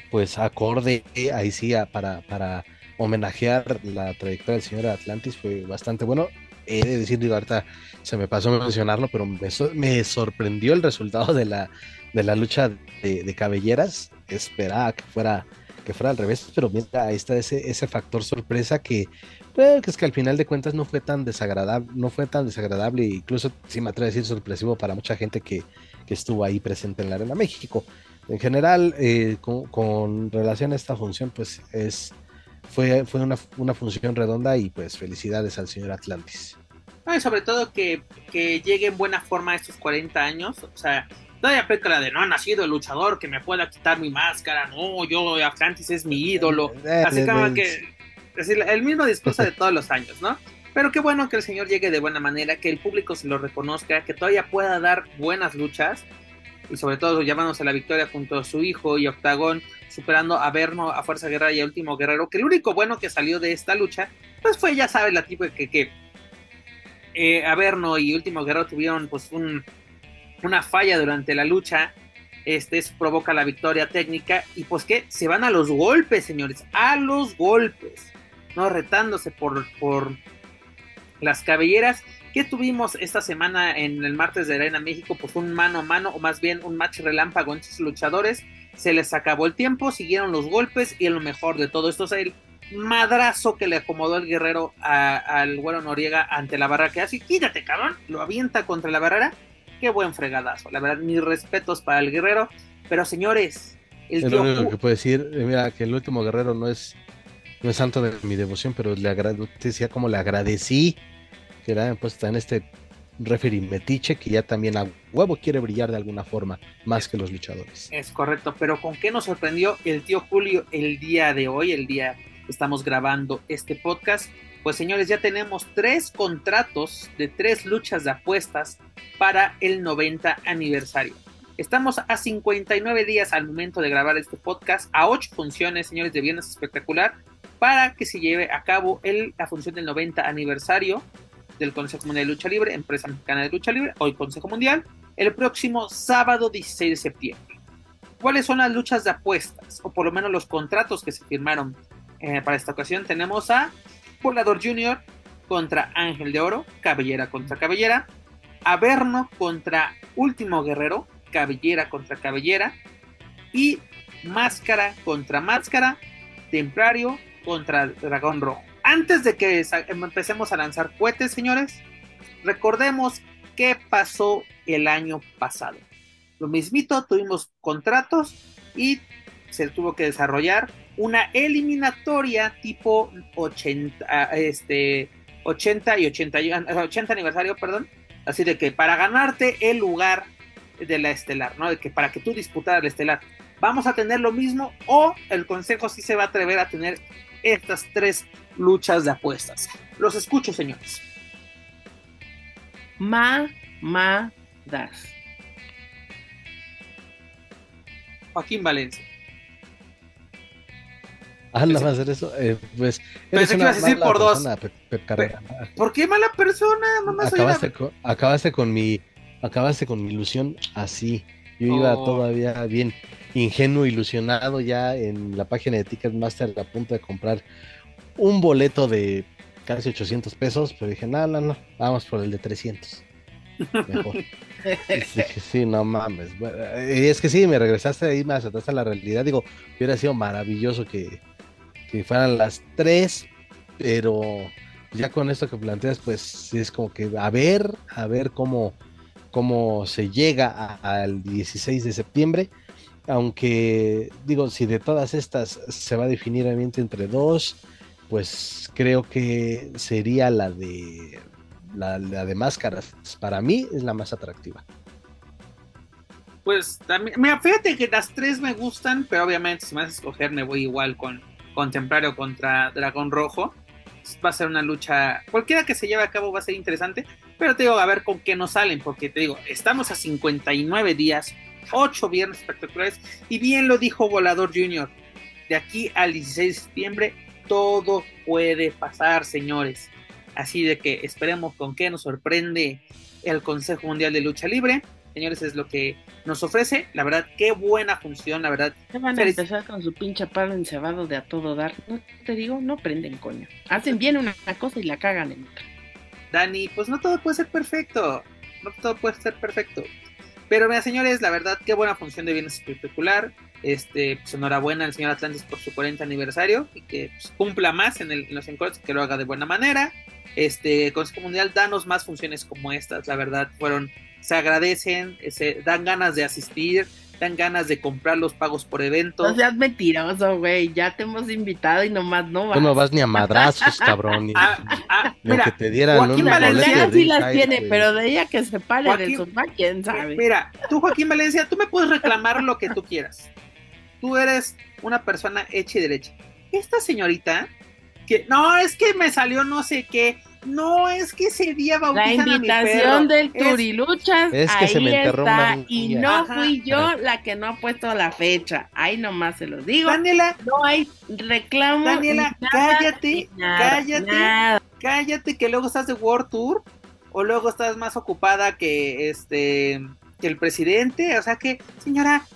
pues acorde ahí sí para, para homenajear la trayectoria del señor Atlantis fue bastante bueno. He de decir, digo, se me pasó mencionarlo, pero me, me sorprendió el resultado de la, de la lucha de, cabelleras. Esperaba que fuera, que fuera al revés, pero mira, ahí está ese, ese factor sorpresa que que es que al final de cuentas no fue tan desagradable, no fue tan desagradable, incluso si me atrevo a decir sorpresivo para mucha gente que, estuvo ahí presente en la Arena México. En general, eh, con, relación a esta función, pues es fue, fue una, función redonda y pues felicidades al señor Atlantis. sobre todo que, llegue en buena forma estos 40 años, o sea, todavía aplica la de no ha nacido el luchador que me pueda quitar mi máscara, no, yo Atlantis es mi ídolo, eh, así como que es decir, el mismo discurso de todos los años, ¿no? Pero qué bueno que el señor llegue de buena manera, que el público se lo reconozca, que todavía pueda dar buenas luchas y sobre todo llamándose a la victoria junto a su hijo y Octagón, superando a Verno, a Fuerza Guerrera y a Último Guerrero, que el único bueno que salió de esta lucha, pues fue, ya sabes, la tipo que, que eh, Averno y Último Guerrero tuvieron pues un, una falla durante la lucha, este provoca la victoria técnica y pues que se van a los golpes, señores, a los golpes. ¿No? Retándose por, por las cabelleras. que tuvimos esta semana en el martes de Arena México? Pues un mano a mano, o más bien un match relámpago entre sus luchadores. Se les acabó el tiempo, siguieron los golpes y lo mejor de todo esto es el madrazo que le acomodó el guerrero al güero Noriega ante la barra que hace. Quítate, cabrón. Lo avienta contra la barrera. Qué buen fregadazo. La verdad, mis respetos para el guerrero. Pero señores, el es lo único que puedo decir, eh, mira, que el último guerrero no es no es santo de mi devoción, pero le decía como le agradecí que le hayan puesto en este referee metiche que ya también a huevo quiere brillar de alguna forma, más que los luchadores. Es correcto, pero ¿con qué nos sorprendió el tío Julio el día de hoy, el día que estamos grabando este podcast? Pues señores, ya tenemos tres contratos de tres luchas de apuestas para el 90 aniversario. Estamos a 59 días al momento de grabar este podcast, a 8 funciones, señores, de Viernes Espectacular, para que se lleve a cabo el, la función del 90 aniversario del Consejo Mundial de Lucha Libre, Empresa Mexicana de Lucha Libre, hoy Consejo Mundial, el próximo sábado 16 de septiembre. ¿Cuáles son las luchas de apuestas? O por lo menos los contratos que se firmaron eh, para esta ocasión. Tenemos a Volador Junior contra Ángel de Oro, Cabellera contra Cabellera, Averno contra Último Guerrero, Cabellera contra Cabellera, y Máscara contra Máscara, Templario contra Dragón Rojo antes de que empecemos a lanzar cohetes, señores, recordemos qué pasó el año pasado. Lo mismito, tuvimos contratos y se tuvo que desarrollar una eliminatoria tipo 80, ah, este, 80 y 80, 80 aniversario, perdón. Así de que para ganarte el lugar de la estelar, ¿no? De que para que tú disputaras la estelar, vamos a tener lo mismo o el consejo sí se va a atrever a tener estas tres luchas de apuestas. Los escucho, señores. Ma, ma, das. Joaquín Valencia. Ah, nada más hacer eso. Eh, pues. Pensé que ibas a decir por dos. ¿Por qué mala persona? Mamá acabaste, con, acabaste con mi. Acabaste con mi ilusión así. Yo iba oh. todavía bien ingenuo, ilusionado ya en la página de Ticketmaster a punto de comprar un boleto de casi 800 pesos, pero dije, no, no, no, vamos por el de 300. Mejor. sí, no mames. y es que sí, me regresaste ahí, más atrás a la realidad. Digo, hubiera sido maravilloso que, que fueran las 3, pero ya con esto que planteas, pues es como que a ver, a ver cómo, cómo se llega al 16 de septiembre. Aunque digo, si de todas estas se va a definir entre dos, pues creo que sería la de la, de máscaras. Para mí es la más atractiva. Pues también, mira, fíjate que las tres me gustan, pero obviamente si me vas a escoger me voy igual con Contemplario contra Dragón Rojo. Va a ser una lucha, cualquiera que se lleve a cabo va a ser interesante, pero te digo, a ver con qué nos salen, porque te digo, estamos a 59 días, 8 viernes espectaculares, y bien lo dijo Volador Junior, de aquí al 16 de septiembre todo puede pasar, señores. Así de que esperemos con qué nos sorprende el Consejo Mundial de Lucha Libre. Señores, es lo que nos ofrece. La verdad, qué buena función, la verdad. Ya van a empezar con su pinche palo encebado de a todo dar. No te digo, no prenden coño. Hacen bien una cosa y la cagan en otra. Dani, pues no todo puede ser perfecto. No todo puede ser perfecto. Pero mira, señores, la verdad, qué buena función de bienes espectacular. Este, pues enhorabuena al señor Atlantis por su 40 aniversario y que pues, cumpla más en, el, los encuentros, que lo haga de buena manera. Este, Consejo Mundial, danos más funciones como estas, la verdad, fueron, se agradecen, se dan ganas de asistir, dan ganas de comprar los pagos por eventos. No seas mentiroso, güey, ya te hemos invitado y nomás no vas. Tú no vas ni a madrazos, cabrón. Ni, ah, ah, mira, que te dieran Joaquín Valencia sí las tiene, pero de ella que se pare de sus quién sabe. Mira, tú Joaquín Valencia, tú me puedes reclamar lo que tú quieras tú eres una persona hecha y derecha. Esta señorita, que no, es que me salió no sé qué, no, es que ese día bautizan La invitación del Turiluchas, es que ahí se me está, y no fui yo la que no ha puesto la fecha, ahí nomás se los digo. Daniela, no hay reclamo. Daniela, cállate, cállate, cállate, que luego estás de World Tour, o luego estás más ocupada que este que el presidente, o sea que, señora,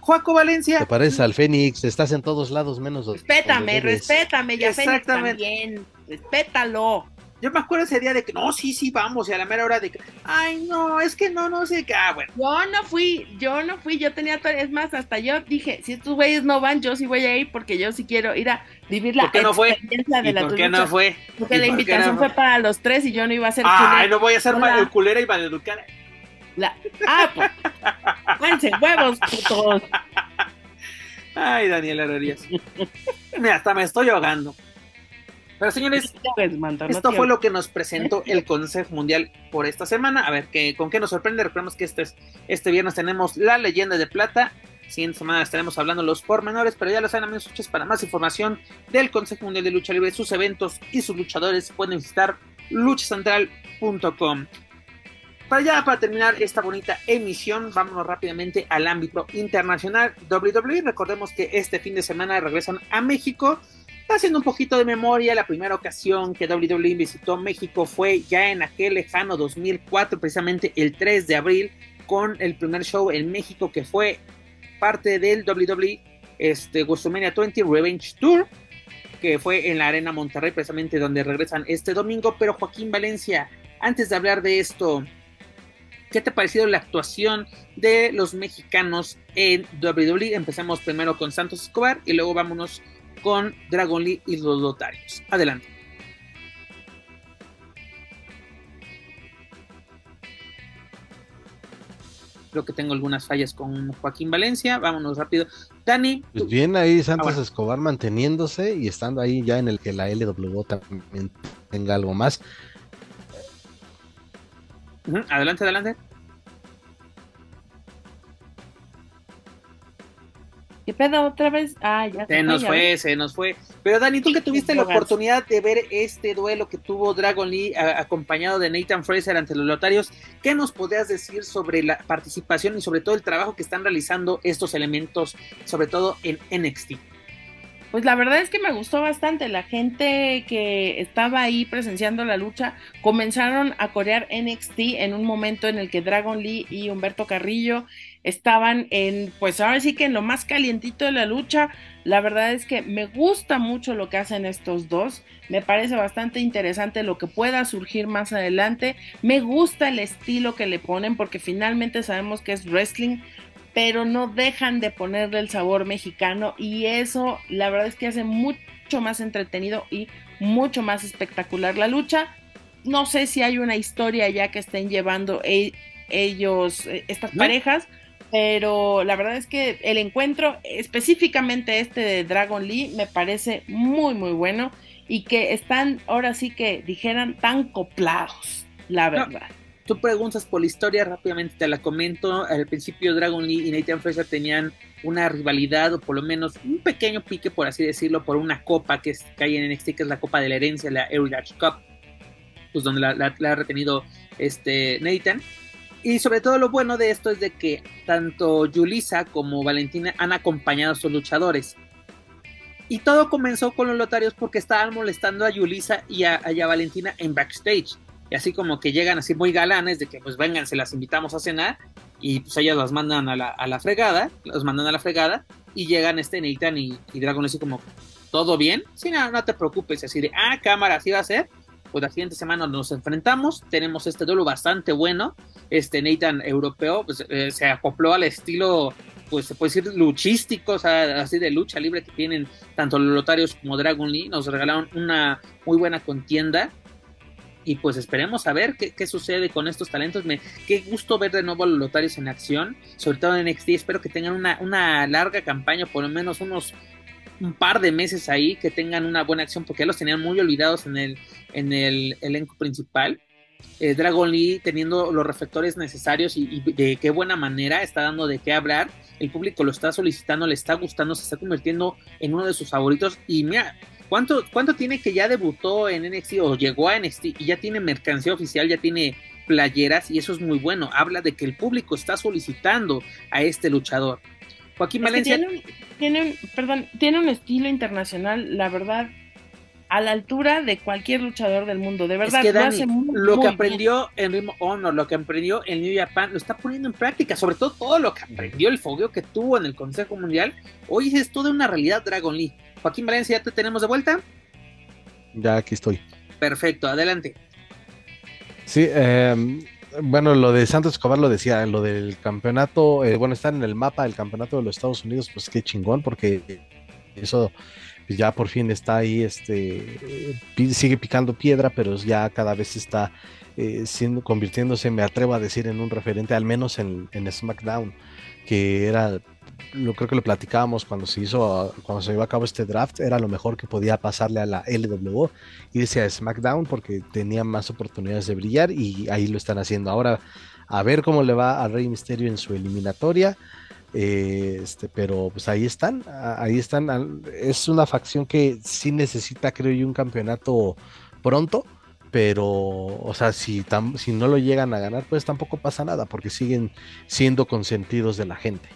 Juaco Valencia. Te pareces al Fénix, estás en todos lados menos. Respétame, respétame, ya Fénix también, respétalo. Yo me acuerdo ese día de que no, sí, sí, vamos, y a la mera hora de que, ay, no, es que no, no sé qué, ah, bueno. Yo no fui, yo no fui, yo tenía, es más, hasta yo dije, si estos güeyes no van, yo sí voy a ir porque yo sí quiero ir a vivir la ¿Por qué no fue? de la ¿Por qué no fue? Porque la invitación fue para los tres y yo no iba a ser Ay, no voy a ser el culera y educar la... Ah, pues. huevos, putos. Ay, Daniel Arias. Mira, hasta me estoy ahogando. Pero señores, esto fue lo que nos presentó el Consejo Mundial por esta semana. A ver, ¿qué, ¿con qué nos sorprende? Recordemos que este, este viernes tenemos la leyenda de plata. Siguiente semana estaremos hablando los pormenores, pero ya lo saben, amigos, para más información del Consejo Mundial de Lucha Libre, sus eventos y sus luchadores, pueden visitar luchacentral.com. Para ya, para terminar esta bonita emisión, vámonos rápidamente al ámbito internacional. WWE, recordemos que este fin de semana regresan a México Haciendo un poquito de memoria, la primera ocasión que WWE visitó México fue ya en aquel lejano 2004, precisamente el 3 de abril, con el primer show en México que fue parte del WWE este, WrestleMania 20 Revenge Tour, que fue en la Arena Monterrey, precisamente donde regresan este domingo. Pero Joaquín Valencia, antes de hablar de esto, ¿qué te ha parecido la actuación de los mexicanos en WWE? Empecemos primero con Santos Escobar y luego vámonos con Dragon Lee y los Lotarios. Adelante. Creo que tengo algunas fallas con Joaquín Valencia. Vámonos rápido. Dani. Pues bien ahí Santos ah, Escobar manteniéndose y estando ahí ya en el que la LW también tenga algo más. Adelante, adelante. ¿Qué pedo otra vez? Ah, ya se, nos fue, se nos fue. Pero Dani, tú que tuviste la oportunidad de ver este duelo que tuvo Dragon Lee acompañado de Nathan Fraser ante los lotarios, ¿qué nos podrías decir sobre la participación y sobre todo el trabajo que están realizando estos elementos, sobre todo en NXT? Pues la verdad es que me gustó bastante. La gente que estaba ahí presenciando la lucha comenzaron a corear NXT en un momento en el que Dragon Lee y Humberto Carrillo estaban en, pues ahora sí que en lo más calientito de la lucha. La verdad es que me gusta mucho lo que hacen estos dos. Me parece bastante interesante lo que pueda surgir más adelante. Me gusta el estilo que le ponen porque finalmente sabemos que es wrestling, pero no dejan de ponerle el sabor mexicano y eso la verdad es que hace mucho más entretenido y mucho más espectacular la lucha. No sé si hay una historia ya que estén llevando e-, ellos, eh, estas parejas pero la verdad es que el encuentro, específicamente este de Dragon Lee, me parece muy, muy bueno y que están, ahora sí que dijeran, tan coplados, la verdad. tú preguntas por la historia, rápidamente te la comento. Al principio Dragon Lee y Nathan Fraser tenían una rivalidad o por lo menos un pequeño pique, por así decirlo, por una copa que, cae en NXT, que es la Copa de la Herencia, la Heritage Cup, pues donde la, la ha retenido este Nathan. Y sobre todo lo bueno de esto es de que tanto Yulisa como Valentina han acompañado a sus luchadores. Y todo comenzó con los lotarios porque estaban molestando a Yulisa y a, Valentina en backstage. Y así como que llegan así muy galanes de que pues vengan, se las invitamos a cenar. Y pues ellas las mandan a la, a la fregada, los mandan a la fregada. Y llegan este Nathan y, y Dragon así como, ¿todo bien? Sí, no, no te preocupes. Así de, ah, cámara, así va a ser pues la siguiente semana nos enfrentamos, tenemos este duelo bastante bueno, este Nathan europeo pues, eh, se acopló al estilo, pues se puede decir luchístico, o sea, así de lucha libre que tienen tanto los lotarios como Dragon Lee, nos regalaron una muy buena contienda, y pues esperemos a ver qué, sucede con estos talentos. Qué gusto ver de nuevo a los lotarios en acción, sobre todo en NXT. Espero que tengan una, una larga campaña, por lo menos unos un par de meses ahí que tengan una buena acción porque ya los tenían muy olvidados en el, en el elenco principal. Eh, Dragon Lee teniendo los reflectores necesarios y, de qué buena manera está dando de qué hablar. El público lo está solicitando, le está gustando, se está convirtiendo en uno de sus favoritos. Y mira, ¿cuánto, cuánto tiene que ya debutó en NXT o llegó a NXT y ya tiene mercancía oficial, ya tiene playeras y eso es muy bueno. Habla de que el público está solicitando a este luchador. Joaquín Valencia. Tiene un, perdón, tiene un estilo internacional, la verdad, a la altura de cualquier luchador del mundo. De verdad, lo, que aprendió en Ring Honor, lo que aprendió en New Japan, lo está poniendo en práctica. Sobre todo todo lo que aprendió, el fogueo que tuvo en el Consejo Mundial. Hoy es toda una realidad Dragon Lee. Joaquín Valencia, ¿ya te tenemos de vuelta? Ya aquí estoy. Perfecto, adelante. Sí, eh, bueno, lo de Santos Escobar lo decía, lo del campeonato, eh, bueno, estar en el mapa del campeonato de los Estados Unidos, pues qué chingón, porque eso ya por fin está ahí, este, sigue picando piedra, pero ya cada vez está eh, siendo, convirtiéndose, me atrevo a decir, en un referente, al menos en, en SmackDown, que era lo creo que lo platicábamos cuando se hizo, cuando se llevó a cabo este draft, era lo mejor que podía pasarle a la LWO, irse a SmackDown porque tenía más oportunidades de brillar y ahí lo están haciendo. Ahora, a ver cómo le va a Rey Misterio en su eliminatoria. Eh, este, pero pues ahí están, ahí están. Es una facción que sí necesita, creo yo, un campeonato pronto pero, o sea, si, si no lo llegan a ganar, pues tampoco pasa nada, porque siguen siendo consentidos de la gente.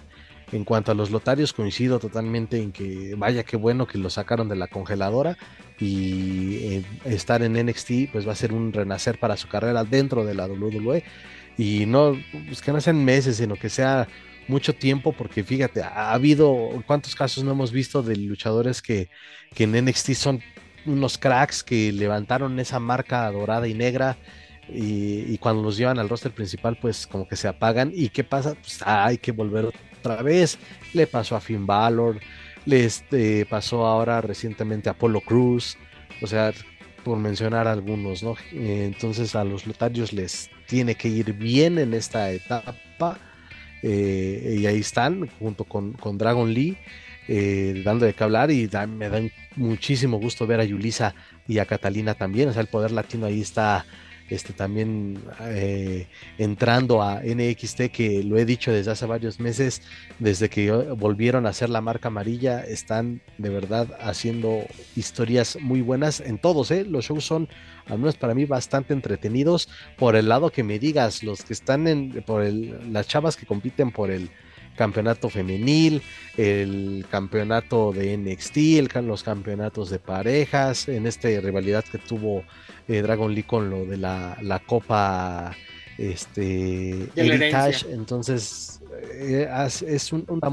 En cuanto a los lotarios, coincido totalmente en que vaya que bueno que lo sacaron de la congeladora y eh, estar en NXT pues va a ser un renacer para su carrera dentro de la WWE y no pues que no sean meses, sino que sea mucho tiempo porque fíjate, ha habido cuántos casos no hemos visto de luchadores que, que en NXT son unos cracks que levantaron esa marca dorada y negra y, cuando los llevan al roster principal pues como que se apagan y qué pasa pues hay que volver otra vez le pasó a Finn Balor le este, pasó ahora recientemente a Apollo Cruz o sea por mencionar algunos no entonces a los lotarios les tiene que ir bien en esta etapa eh, y ahí están junto con, con Dragon Lee eh, dando de qué hablar y me da muchísimo gusto ver a Yulisa y a Catalina también, o sea, el poder latino ahí está este, también eh, entrando a NXT, que lo he dicho desde hace varios meses, desde que volvieron a hacer la marca amarilla, están de verdad haciendo historias muy buenas en todos, ¿eh? los shows son, al menos para mí, bastante entretenidos, por el lado que me digas, los que están en, por el, las chavas que compiten por el campeonato femenil, el campeonato de NXT, los campeonatos de parejas, en esta rivalidad que tuvo eh, Dragon Lee con lo de la, Copa este, Heritage. Entonces, eh, es una,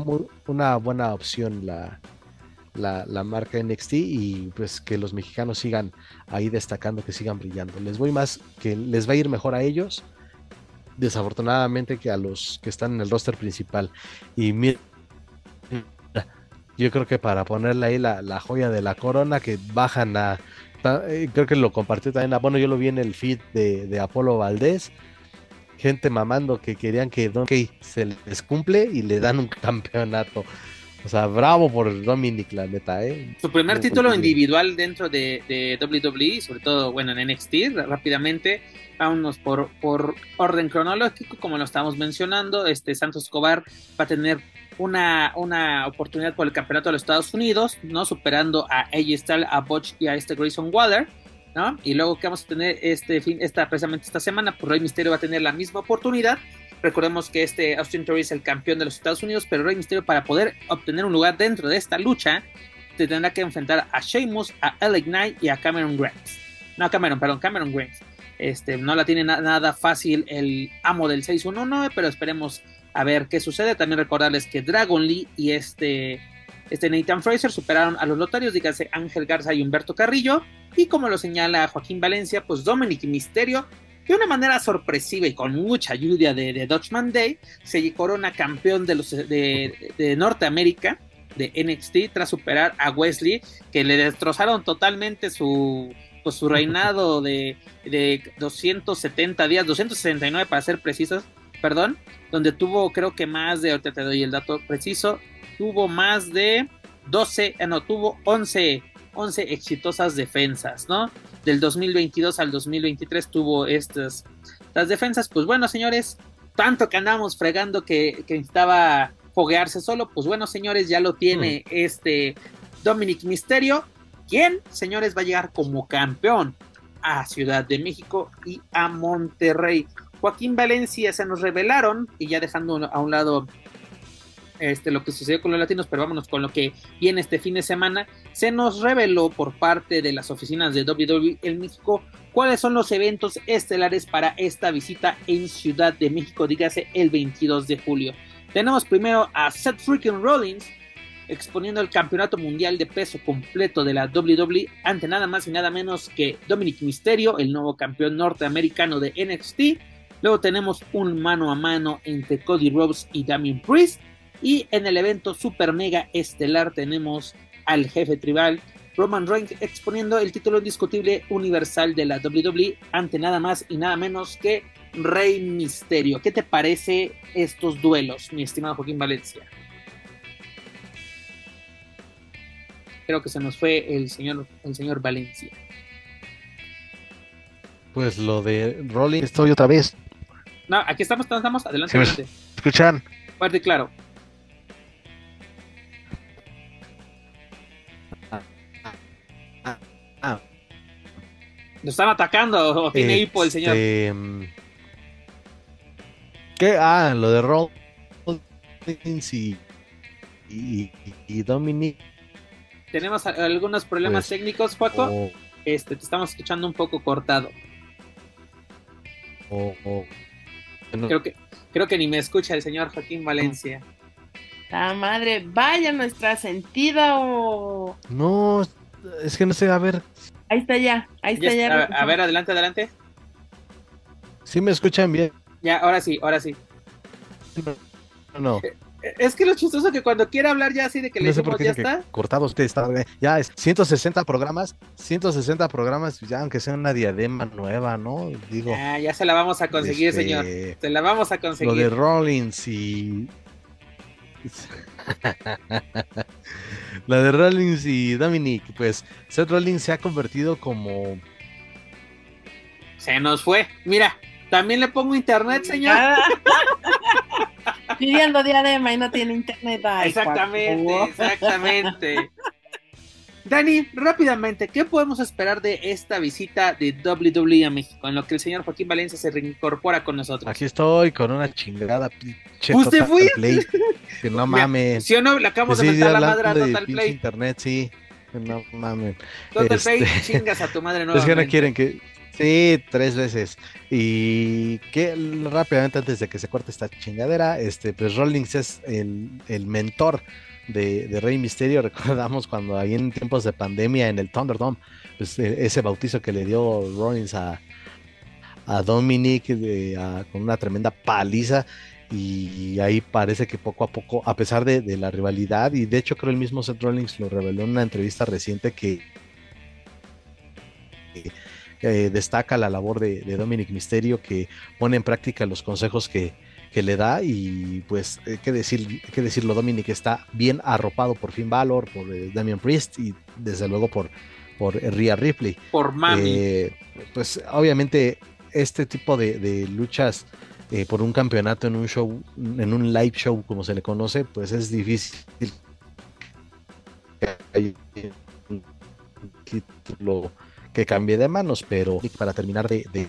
una buena opción la, la, la, marca NXT y pues que los mexicanos sigan ahí destacando, que sigan brillando. Les voy más, que les va a ir mejor a ellos desafortunadamente que a los que están en el roster principal. Y mira, yo creo que para ponerle ahí la, joya de la corona que bajan a... Eh, creo que lo compartió también, bueno, yo lo vi en el feed de, de Apolo Valdés, gente mamando que querían que Don se les cumple y le dan un campeonato. O sea, bravo por Dominic, la neta, ¿eh? Su primer título individual dentro de, de WWE, sobre todo, bueno, en NXT, rápidamente vámonos por, por orden cronológico, como lo estamos mencionando, este Santos Escobar va a tener una, una oportunidad por el campeonato de los Estados Unidos, ¿no? Superando a AJ Styles, a Butch y a este Grayson Waller, ¿no? Y luego que vamos a tener este fin, esta, precisamente esta semana, pues Rey Misterio va a tener la misma oportunidad. Recordemos que este Austin Theory es el campeón de los Estados Unidos, pero Rey Misterio para poder obtener un lugar dentro de esta lucha, te tendrá que enfrentar a Sheamus, a LA Knight y a Cameron Grimes. No, Cameron, perdón, Cameron Grimes. Este, no la tiene nada fácil el amo del 619, pero esperemos a ver qué sucede. También recordarles que Dragon Lee y este, este Nathan Fraser superaron a los lotarios, dígase Ángel Garza y Humberto Carrillo. Y como lo señala Joaquín Valencia, pues Dominic Misterio, de una manera sorpresiva y con mucha ayuda de, de Dutchman Day, se corona campeón de, los, de, de Norteamérica de NXT tras superar a Wesley, que le destrozaron totalmente su, pues, su reinado de, de 270 días, 269 para ser precisos, perdón, donde tuvo creo que más de, ahorita te doy el dato preciso, tuvo más de 12, eh, no, tuvo 11, 11 exitosas defensas, ¿no? Del 2022 al 2023 tuvo estas, las defensas, pues bueno, señores, tanto que andamos fregando que, que necesitaba foguearse solo, pues bueno, señores, ya lo tiene mm. este Dominic Misterio, ¿Quién, señores, va a llegar como campeón a Ciudad de México y a Monterrey? Joaquín Valencia se nos revelaron, y ya dejando a un lado este, lo que sucedió con los latinos, pero vámonos con lo que viene este fin de semana, se nos reveló por parte de las oficinas de WWE en México cuáles son los eventos estelares para esta visita en Ciudad de México, dígase el 22 de julio. Tenemos primero a Seth Freaking Rollins, exponiendo el campeonato mundial de peso completo de la WWE ante nada más y nada menos que Dominic Mysterio, el nuevo campeón norteamericano de NXT. Luego tenemos un mano a mano entre Cody Rhodes y Damien Priest. Y en el evento super mega estelar tenemos al jefe tribal Roman Reigns exponiendo el título indiscutible universal de la WWE ante nada más y nada menos que Rey Misterio. ¿Qué te parece estos duelos, mi estimado Joaquín Valencia? creo que se nos fue el señor, el señor Valencia. Pues lo de Rolling, estoy otra vez. No, aquí estamos, estamos, adelante, Sí, me- adelante. ¿Escuchan? Fuerte y claro. Nos están atacando o tiene hipo el señor. Este, ¿Qué? Ah, lo de Rollins y, y, y Dominic. Tenemos algunos problemas Pues, técnicos, Juaco. O, Este, te estamos escuchando un poco cortado. o- o- no, Creo que, creo que ni me escucha el señor Joaquín Valencia. La madre, vaya nuestra sentida o. no, es que no sé, a ver, Ahí está ya, ahí está ya. a, a ver, adelante, adelante. si me escuchan bien. Ya, ahora sí, ahora sí. No, no, Eh, Es que lo chistoso que cuando quiere hablar ya así de que le no sé decimos por qué ya está. que cortados usted está, ya es 160 programas, 160 programas, ya aunque sea una diadema nueva, ¿no? Digo, Ah, ya se la vamos a conseguir, este, señor. Se la vamos a Lo de conseguir. Rollins y. La de Rollins y Dominic, pues Seth Rollins se ha convertido como. Se nos fue. Mira, también le pongo internet, señor. Pidiendo diadema y no tiene internet. Ay, exactamente, exactamente. Dani, rápidamente, ¿qué podemos esperar de esta visita de WWE a México? En lo que el señor Joaquín Valencia se reincorpora con nosotros. Aquí estoy con una chingada pinche ¿Usted Total fue? Play. Que no mames. ¿Sí o no? Le acabamos Sí, de mentar la madre a Total Play. internet, sí. Que no mames. Total este- Play, chingas a tu madre Es nuevamente. que no quieren que. Sí, tres veces. Y que rápidamente antes de que se corte esta chingadera, este, pues Rollins es el, el mentor de, de Rey Misterio. Recordamos cuando ahí en tiempos de pandemia en el Thunderdome, pues e- ese bautizo que le dio Rollins a, a Dominic con una tremenda paliza. Y ahí parece que poco a poco, a pesar de, de la rivalidad, y de hecho creo el mismo Seth Rollins lo reveló en una entrevista reciente que eh, destaca la labor de, de Dominic Misterio, que pone en práctica los consejos que, que le da y pues eh, qué decir, qué decirlo, Dominic está bien arropado por Finn Balor, por eh, Damian Priest y desde luego por, por Rhea Ripley. Por mami. Eh, pues obviamente este tipo de, de luchas eh, por un campeonato en un show, en un live show como se le conoce, pues es difícil que haya un título que cambie de manos, pero para terminar de, de,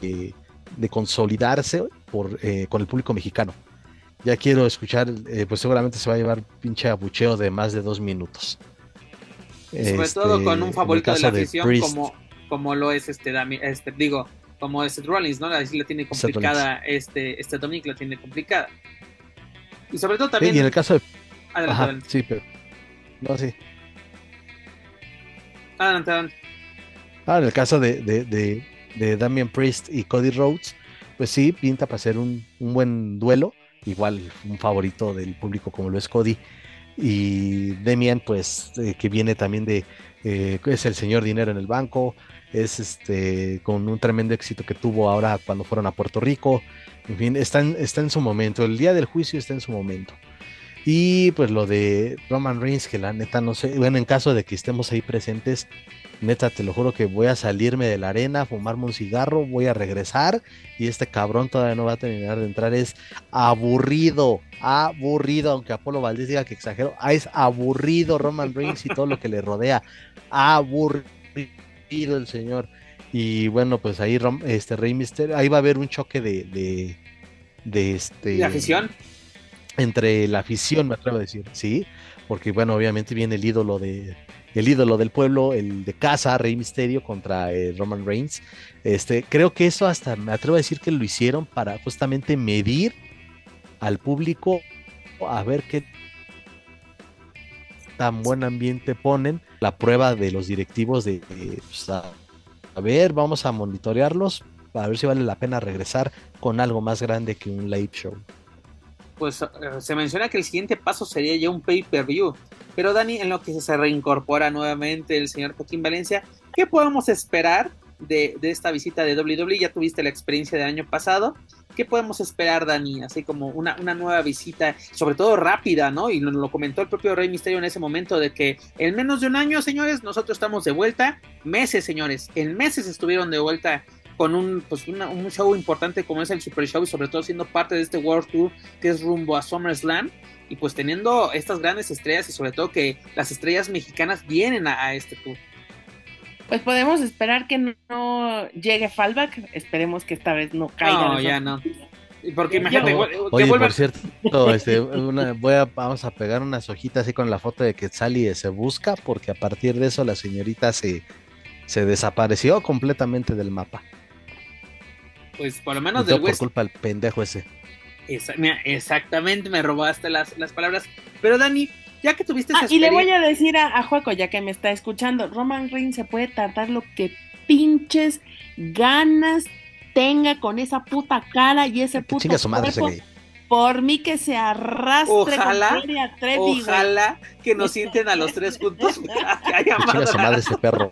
de- de consolidarse por, eh, con el público mexicano. Ya quiero escuchar, eh, pues seguramente se va a llevar pinche abucheo de más de dos minutos. Sobre todo Este, con en un favorito de la afición como, como lo es este, Dami- este digo, como es Rollins, ¿no? Así la tiene complicada, este, este Dominic la tiene complicada. Y sobre todo sí, también, y en el caso de adelante, Ajá, adelante, sí, pero. No, sí. adelante, adelante. Ah, en el caso de, de, de, de Damian Priest y Cody Rhodes, pues sí, pinta para ser un, un buen duelo. Igual un favorito del público como lo es Cody. Y Damian, pues, eh, que viene también de. eh, es el señor dinero en el banco. Es este con un tremendo éxito que tuvo ahora cuando fueron a Puerto Rico. En fin, está en, está en su momento. El día del juicio está en su momento. Y pues lo de Roman Reigns, que la neta no sé, bueno, en caso de que estemos ahí presentes, neta te lo juro que voy a salirme de la arena, fumarme un cigarro, voy a regresar y este cabrón todavía no va a terminar de entrar. Es aburrido, aburrido, aunque Apolo Valdés diga que exagero, ah, es aburrido Roman Reigns y todo lo que le rodea. Aburrido el señor. Y bueno, pues ahí Rom- este Rey Misterio, ahí va a haber un choque de, de, de este ¿Y la afición? entre la afición, me atrevo a decir, sí, porque bueno, obviamente viene el ídolo de el ídolo del pueblo, el de casa, Rey Misterio contra eh, Roman Reigns. Este, creo que eso hasta me atrevo a decir que lo hicieron para justamente medir al público a ver qué tan buen ambiente ponen, la prueba de los directivos de, de, pues, a, a ver, vamos a monitorearlos para ver si vale la pena regresar con algo más grande que un live show. Pues eh, se menciona que el siguiente paso sería ya un pay-per-view. Pero Dani, en lo que se reincorpora nuevamente el señor Joaquín Valencia, ¿qué podemos esperar de, esta visita de WWE? Ya tuviste la experiencia del año pasado. ¿qué podemos esperar, Dani? Así como una, nueva visita, sobre todo rápida, ¿no? Y nos lo comentó el propio Rey Misterio en ese momento de que en menos de un año, señores, nosotros estamos de vuelta. Meses, señores, en meses estuvieron de vuelta con un, pues un show importante como es el Super Show y sobre todo siendo parte de este World Tour que es rumbo a SummerSlam y pues teniendo estas grandes estrellas y sobre todo que las estrellas mexicanas vienen a, este tour. Pues podemos esperar que no, llegue Fallback, esperemos que esta vez no caiga. No, ya no. Porque imagínate, Oye, por cierto, este, voy a, vamos a pegar unas hojitas así con la foto de que Sally se busca, porque a partir de eso la señorita se, se desapareció completamente del mapa. Pues por lo menos del Por culpa del pendejo ese exactamente, me robaste las, las palabras. Pero Dani, ya que tuviste esa ah, Y le voy a decir a, a Juaco, ya que me está escuchando, Roman Reigns se puede tardar lo que pinches ganas tenga con esa puta cara y ese puto cuerpo. Por mí que se arrastre ojalá, Ojalá que nos sienten a los tres juntos. Chinga su madre ese perro.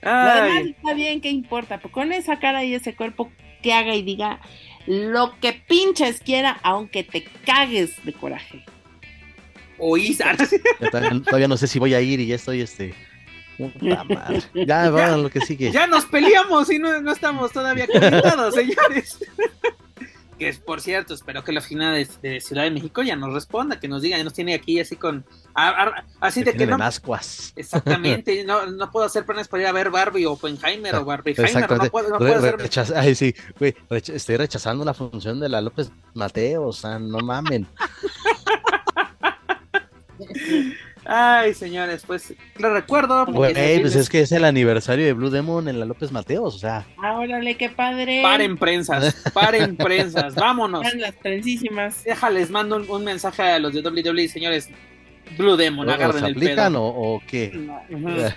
Papazote. está bien, ¿qué importa? Pues con esa cara y ese cuerpo que haga y diga lo que pinches quiera, aunque te cagues de coraje. Oísa. Todavía, no sé si voy a ir y ya estoy este. Ya, va lo que sigue. Ya nos peleamos y no, no estamos todavía conectados, señores. Que es por cierto, espero que la final de, Ciudad de México ya nos responda, que nos diga, ya nos tiene aquí así con así de que no, exactamente, no, no puedo hacer planes para ir a ver Barbie o Oppenheimer o Barbie no puedo, no puedo hacer... Ay, sí, güey, estoy rechazando la función de la López Mateo, o sea, no mamen. Ay, señores, pues lo recuerdo. Güey, pues es que es el aniversario de Blue Demon en la López Mateos, o sea. Órale, qué padre. Paren prensas, paren prensas, vámonos. las prensísimas. Déjales, mando un, mensaje a los de WWE, señores. Blue Demon, agarren el pedo. O, o qué?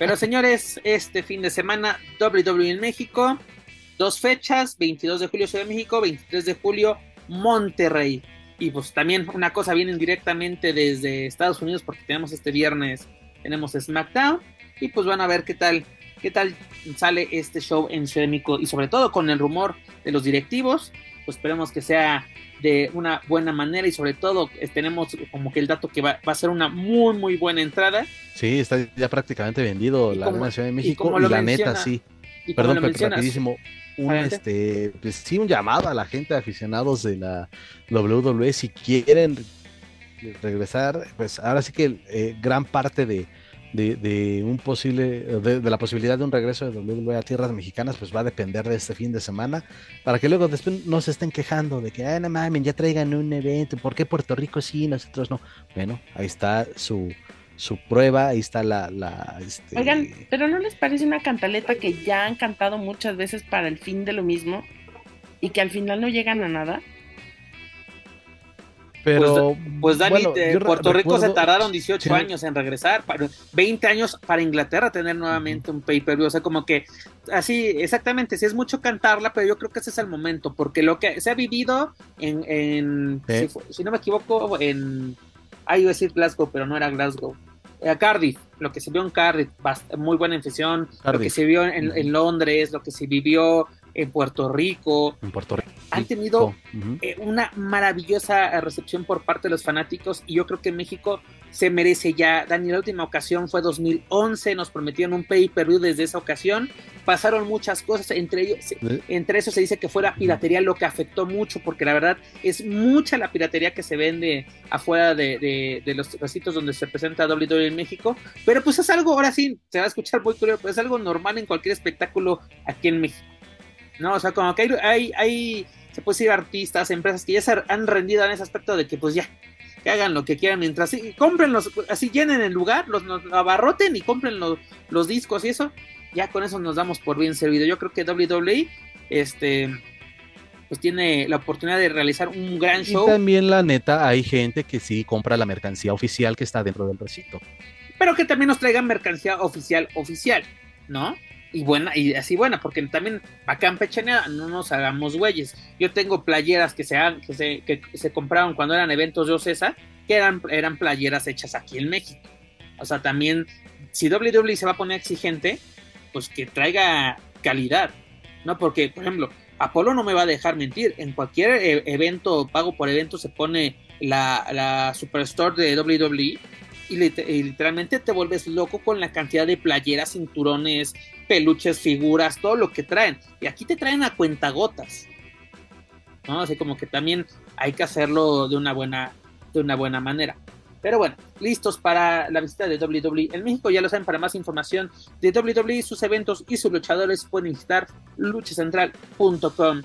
Pero señores, este fin de semana WWE en México, dos fechas, 22 de julio Ciudad de México, 23 de julio Monterrey. Y pues también una cosa viene directamente desde Estados Unidos porque tenemos este viernes, tenemos SmackDown y pues van a ver qué tal, qué tal sale este show en Ciudad y sobre todo con el rumor de los directivos, pues esperemos que sea de una buena manera y sobre todo eh, tenemos como que el dato que va, a ser una muy muy buena entrada. Sí, está ya prácticamente vendido la Ciudad de México y, la neta sí. Perdón, rapidísimo un este pues, sí un llamado a la gente aficionados de la WWE si quieren regresar pues ahora sí que eh, gran parte de, de, un posible de, la posibilidad de un regreso de WWE a tierras mexicanas pues va a depender de este fin de semana para que luego después no se estén quejando de que ay no mames ya traigan un evento ¿por qué Puerto Rico sí nosotros no? bueno ahí está su su prueba, ahí está la... la este... Oigan, pero ¿no les parece una cantaleta que ya han cantado muchas veces para el fin de lo mismo y que al final no llegan a nada? Pero, pues, pues Dani, Puerto Rico se tardaron 18 años en regresar, 20 años para Inglaterra tener nuevamente un pay-per-view, o sea, como que así, exactamente, sí es mucho cantarla, pero yo creo que ese es el momento, porque lo que se ha vivido en, si, no me equivoco, en, ahí iba a decir Glasgow, pero no era Glasgow, eh, Cardiff, lo que se vio en Cardiff, muy buena infusión, lo que se vio en, Londres, lo que se vivió en Puerto Rico. En Puerto Rico. Han tenido eh, una maravillosa recepción por parte de los fanáticos y yo creo que México se merece ya. Dani, la última ocasión fue 2011, nos prometieron un pay-per-view desde esa ocasión. Pasaron muchas cosas, entre ellos, entre eso se dice que fue la piratería lo que afectó mucho, porque la verdad es mucha la piratería que se vende afuera de, los recitos donde se presenta WWE en México. Pero pues es algo, ahora sí, se va a escuchar muy curioso, pero es algo normal en cualquier espectáculo aquí en México. ¿no? O sea, como que hay, hay, se puede decir artistas, empresas que ya se han rendido en ese aspecto de que pues ya, que hagan lo que quieran mientras sí, compren los, así llenen el lugar, los, abarroten y compren los, los discos y eso, ya con eso nos damos por bien servido. Yo creo que WWE, este pues tiene la oportunidad de realizar un gran show. Y también la neta hay gente que sí compra la mercancía oficial que está dentro del recinto. Pero que también nos traigan mercancía oficial oficial, ¿no? Y buena, y así buena, porque también acá en Pechenea no nos hagamos güeyes. Yo tengo playeras que se, han, que se, que se compraron cuando eran eventos de Ocesa, que eran, eran playeras hechas aquí en México. O sea, también, si WWE se va a poner exigente, pues que traiga calidad, ¿no? Porque, por ejemplo, Apolo no me va a dejar mentir. En cualquier e evento, pago por evento, se pone la, la Superstore de WWE y, literalmente te vuelves loco con la cantidad de playeras, cinturones, peluches, figuras, todo lo que traen. Y aquí te traen a cuentagotas. ¿no? Así como que también hay que hacerlo de una buena, de una buena manera. Pero bueno, listos para la visita de WWE en México. Ya lo saben, para más información de WWE, sus eventos y sus luchadores pueden visitar luchacentral.com.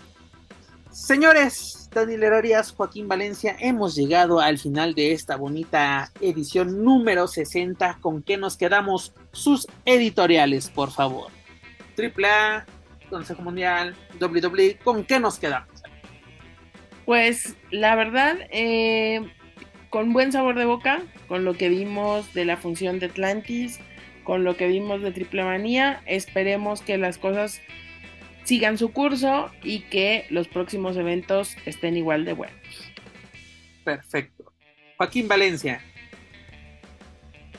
Señores, Daniel Herarias, Joaquín Valencia, hemos llegado al final de esta bonita edición número 60. ¿Con qué nos quedamos? Sus editoriales, por favor. AAA, Consejo Mundial, WWE, ¿con qué nos quedamos? Pues la verdad, eh, con buen sabor de boca, con lo que vimos de la función de Atlantis, con lo que vimos de Triple Manía, esperemos que las cosas sigan su curso y que los próximos eventos estén igual de buenos. Perfecto. Joaquín Valencia.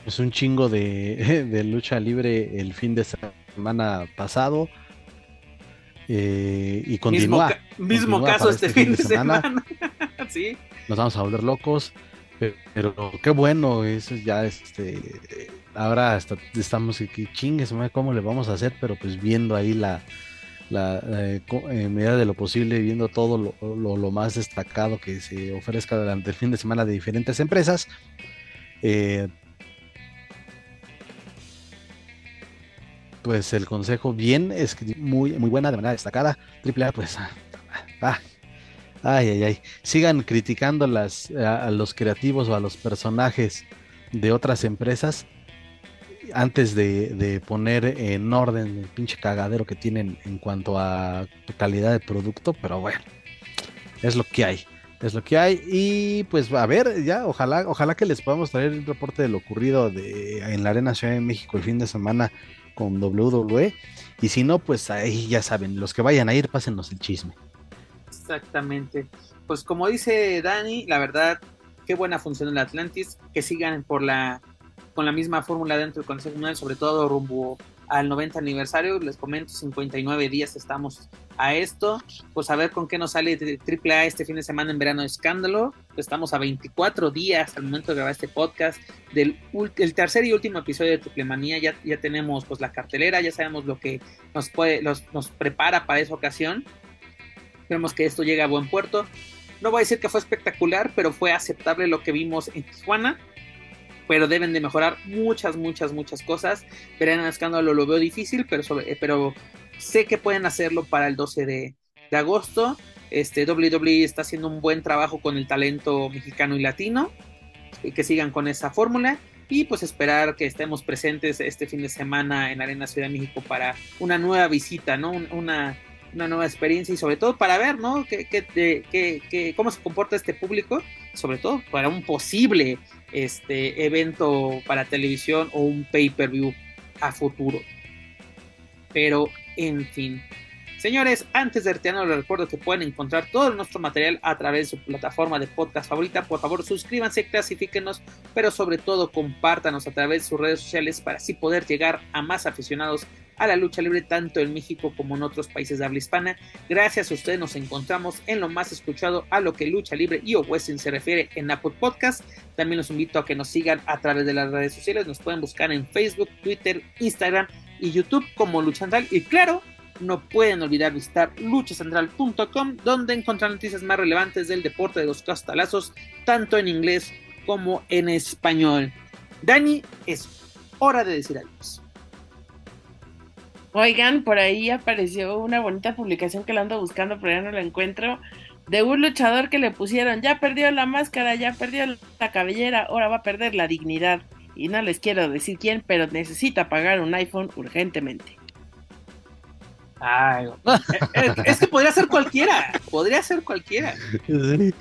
Pues un chingo de, lucha libre el fin de semana pasado. Eh, y continúa. Mismo, caso este, este, fin de semana. sí. Nos vamos a volver locos. Pero, qué bueno, eso ya este. Ahora hasta estamos que chingues, ¿cómo le vamos a hacer? Pero pues viendo ahí la, la, en medida de lo posible, viendo todo lo, más destacado que se ofrezca durante el fin de semana de diferentes empresas. Eh, pues el consejo bien, es muy, muy buena, de manera destacada. Triple pues, ah, ay, ay, ay. Sigan criticando a los creativos o a los personajes de otras empresas antes de, poner en orden el pinche cagadero que tienen en cuanto a calidad de producto, pero bueno, es lo que hay. Es lo que hay. Y pues a ver, ya, ojalá, ojalá que les podamos traer el reporte de lo ocurrido de, en la Arena Ciudad de México el fin de semana con WWE. Y si no, pues ahí ya saben, los que vayan a ir, pásenos el chisme. Exactamente. Pues como dice Dani, la verdad, qué buena función el Atlantis, que sigan por la con la misma fórmula dentro del Consejo Mundial, sobre todo rumbo al 90 aniversario. Les comento, 59 días estamos a esto. Pues a ver con qué nos sale AAA este fin de semana en verano de escándalo. Estamos a 24 días al momento de grabar este podcast del el tercer y último episodio de Triple. Ya, ya tenemos pues la cartelera, ya sabemos lo que nos, puede, nos prepara para esa ocasión. Esperemos que esto llegue a buen puerto. No voy a decir que fue espectacular, pero fue aceptable lo que vimos en Tijuana pero deben de mejorar muchas, muchas, muchas cosas. El escándalo lo veo difícil, pero, sobre, pero sé que pueden hacerlo para el 12 de, agosto. Este, WWE está haciendo un buen trabajo con el talento mexicano y latino. Y que sigan con esa fórmula. Y pues esperar que estemos presentes este fin de semana en Arena Ciudad de México para una nueva visita, ¿no? Una, una nueva experiencia y sobre todo para ver, ¿no? Que, cómo se comporta este público, sobre todo para un posible este evento para televisión o un pay-per-view a futuro. Pero, en fin. Señores, antes de retirarnos les recuerdo que pueden encontrar todo nuestro material a través de su plataforma de podcast favorita. Por favor, suscríbanse, clasifíquenos, pero sobre todo compártanos a través de sus redes sociales para así poder llegar a más aficionados a la lucha libre tanto en México como en otros países de habla hispana. Gracias a ustedes nos encontramos en lo más escuchado a lo que lucha libre y o wrestling se refiere en Apple Podcast. También los invito a que nos sigan a través de las redes sociales. Nos pueden buscar en Facebook, Twitter, Instagram y YouTube como Lucha Central. Y claro, no pueden olvidar visitar luchacentral.com donde encontrar noticias más relevantes del deporte de los castalazos, tanto en inglés como en español. Dani, es hora de decir adiós. Oigan, por ahí apareció una bonita publicación que la ando buscando, pero ya no la encuentro. De un luchador que le pusieron, ya perdió la máscara, ya perdió la cabellera, ahora va a perder la dignidad. Y no les quiero decir quién, pero necesita pagar un iPhone urgentemente. Ay, es que podría ser cualquiera, podría ser cualquiera.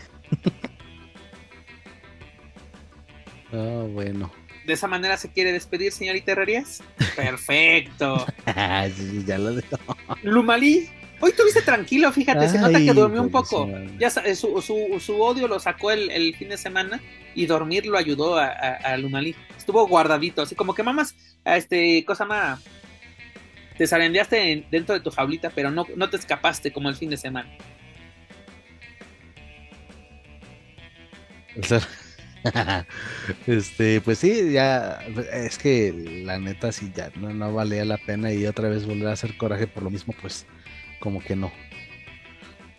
Ah, bueno. ¿De esa manera se quiere despedir, señorita Herrerías? Perfecto. ya lo dejo. Lumalí, Hoy tuviste tranquilo, fíjate, se nota que durmió un poco. Ya su, su, su, odio lo sacó el, el, fin de semana y dormir lo ayudó a, a, Lunalí. Estuvo guardadito, así como que mamás, a este, cosa más, te zarandeaste dentro de tu jaulita, pero no, no te escapaste como el fin de semana. este, pues sí, ya, es que la neta sí ya no, no valía la pena y otra vez volver a hacer coraje por lo mismo, pues como que no.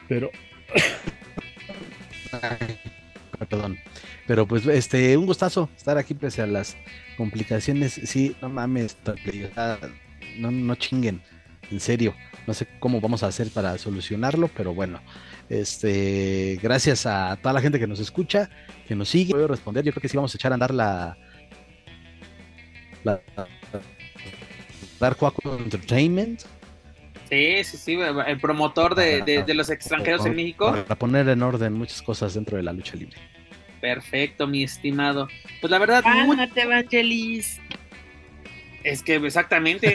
Pero. perdón. Pero pues, este, un gustazo estar aquí pese a las complicaciones. Sí, no mames, no, no chinguen, en serio. No sé cómo vamos a hacer para solucionarlo, pero bueno. Este, gracias a toda la gente que nos escucha, que nos sigue. Puedo responder, yo creo que sí vamos a echar a andar la. la Dark Entertainment Sí, sí, sí, el promotor de, los extranjeros en México. Para poner en orden muchas cosas dentro de la lucha libre. Perfecto, mi estimado. Pues la verdad. Cálmate, Vangelis. Es que exactamente.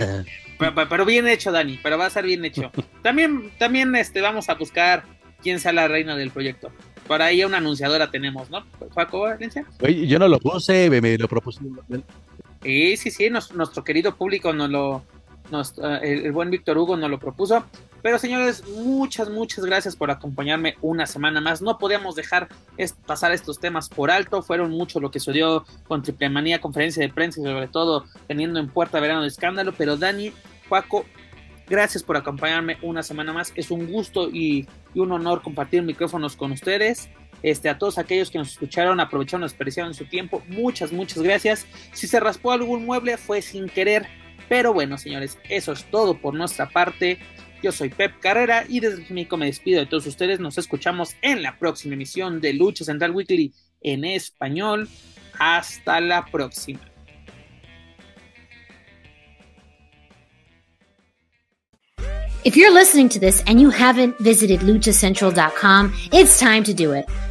pero, bien hecho, Dani, pero va a ser bien hecho. También, también este, vamos a buscar quién sea la reina del proyecto. Por ahí una anunciadora tenemos, ¿no? Paco Valencia. Oye, yo no lo puse, me, lo propuse. Sí, sí, sí, nuestro querido público nos lo, el, buen Víctor Hugo nos lo propuso. Pero señores, muchas, muchas gracias por acompañarme una semana más. No podíamos dejar pasar estos temas por alto. Fueron mucho lo que sucedió con Triple Manía, conferencia de prensa y sobre todo teniendo en puerta verano de escándalo. Pero Dani, Juaco, gracias por acompañarme una semana más. Es un gusto y, un honor compartir micrófonos con ustedes. Este, a todos aquellos que nos escucharon, aprovecharon, desperdiciaron su tiempo. Muchas, muchas gracias. Si se raspó algún mueble, fue sin querer pero bueno, señores, eso es todo por nuestra parte. Yo soy Pep Carrera y desde México me despido de todos ustedes. Nos escuchamos en la próxima emisión de Lucha Central Weekly en español. Hasta la próxima. If you're listening to this and you haven't visited luchacentral.com, it's time to do it.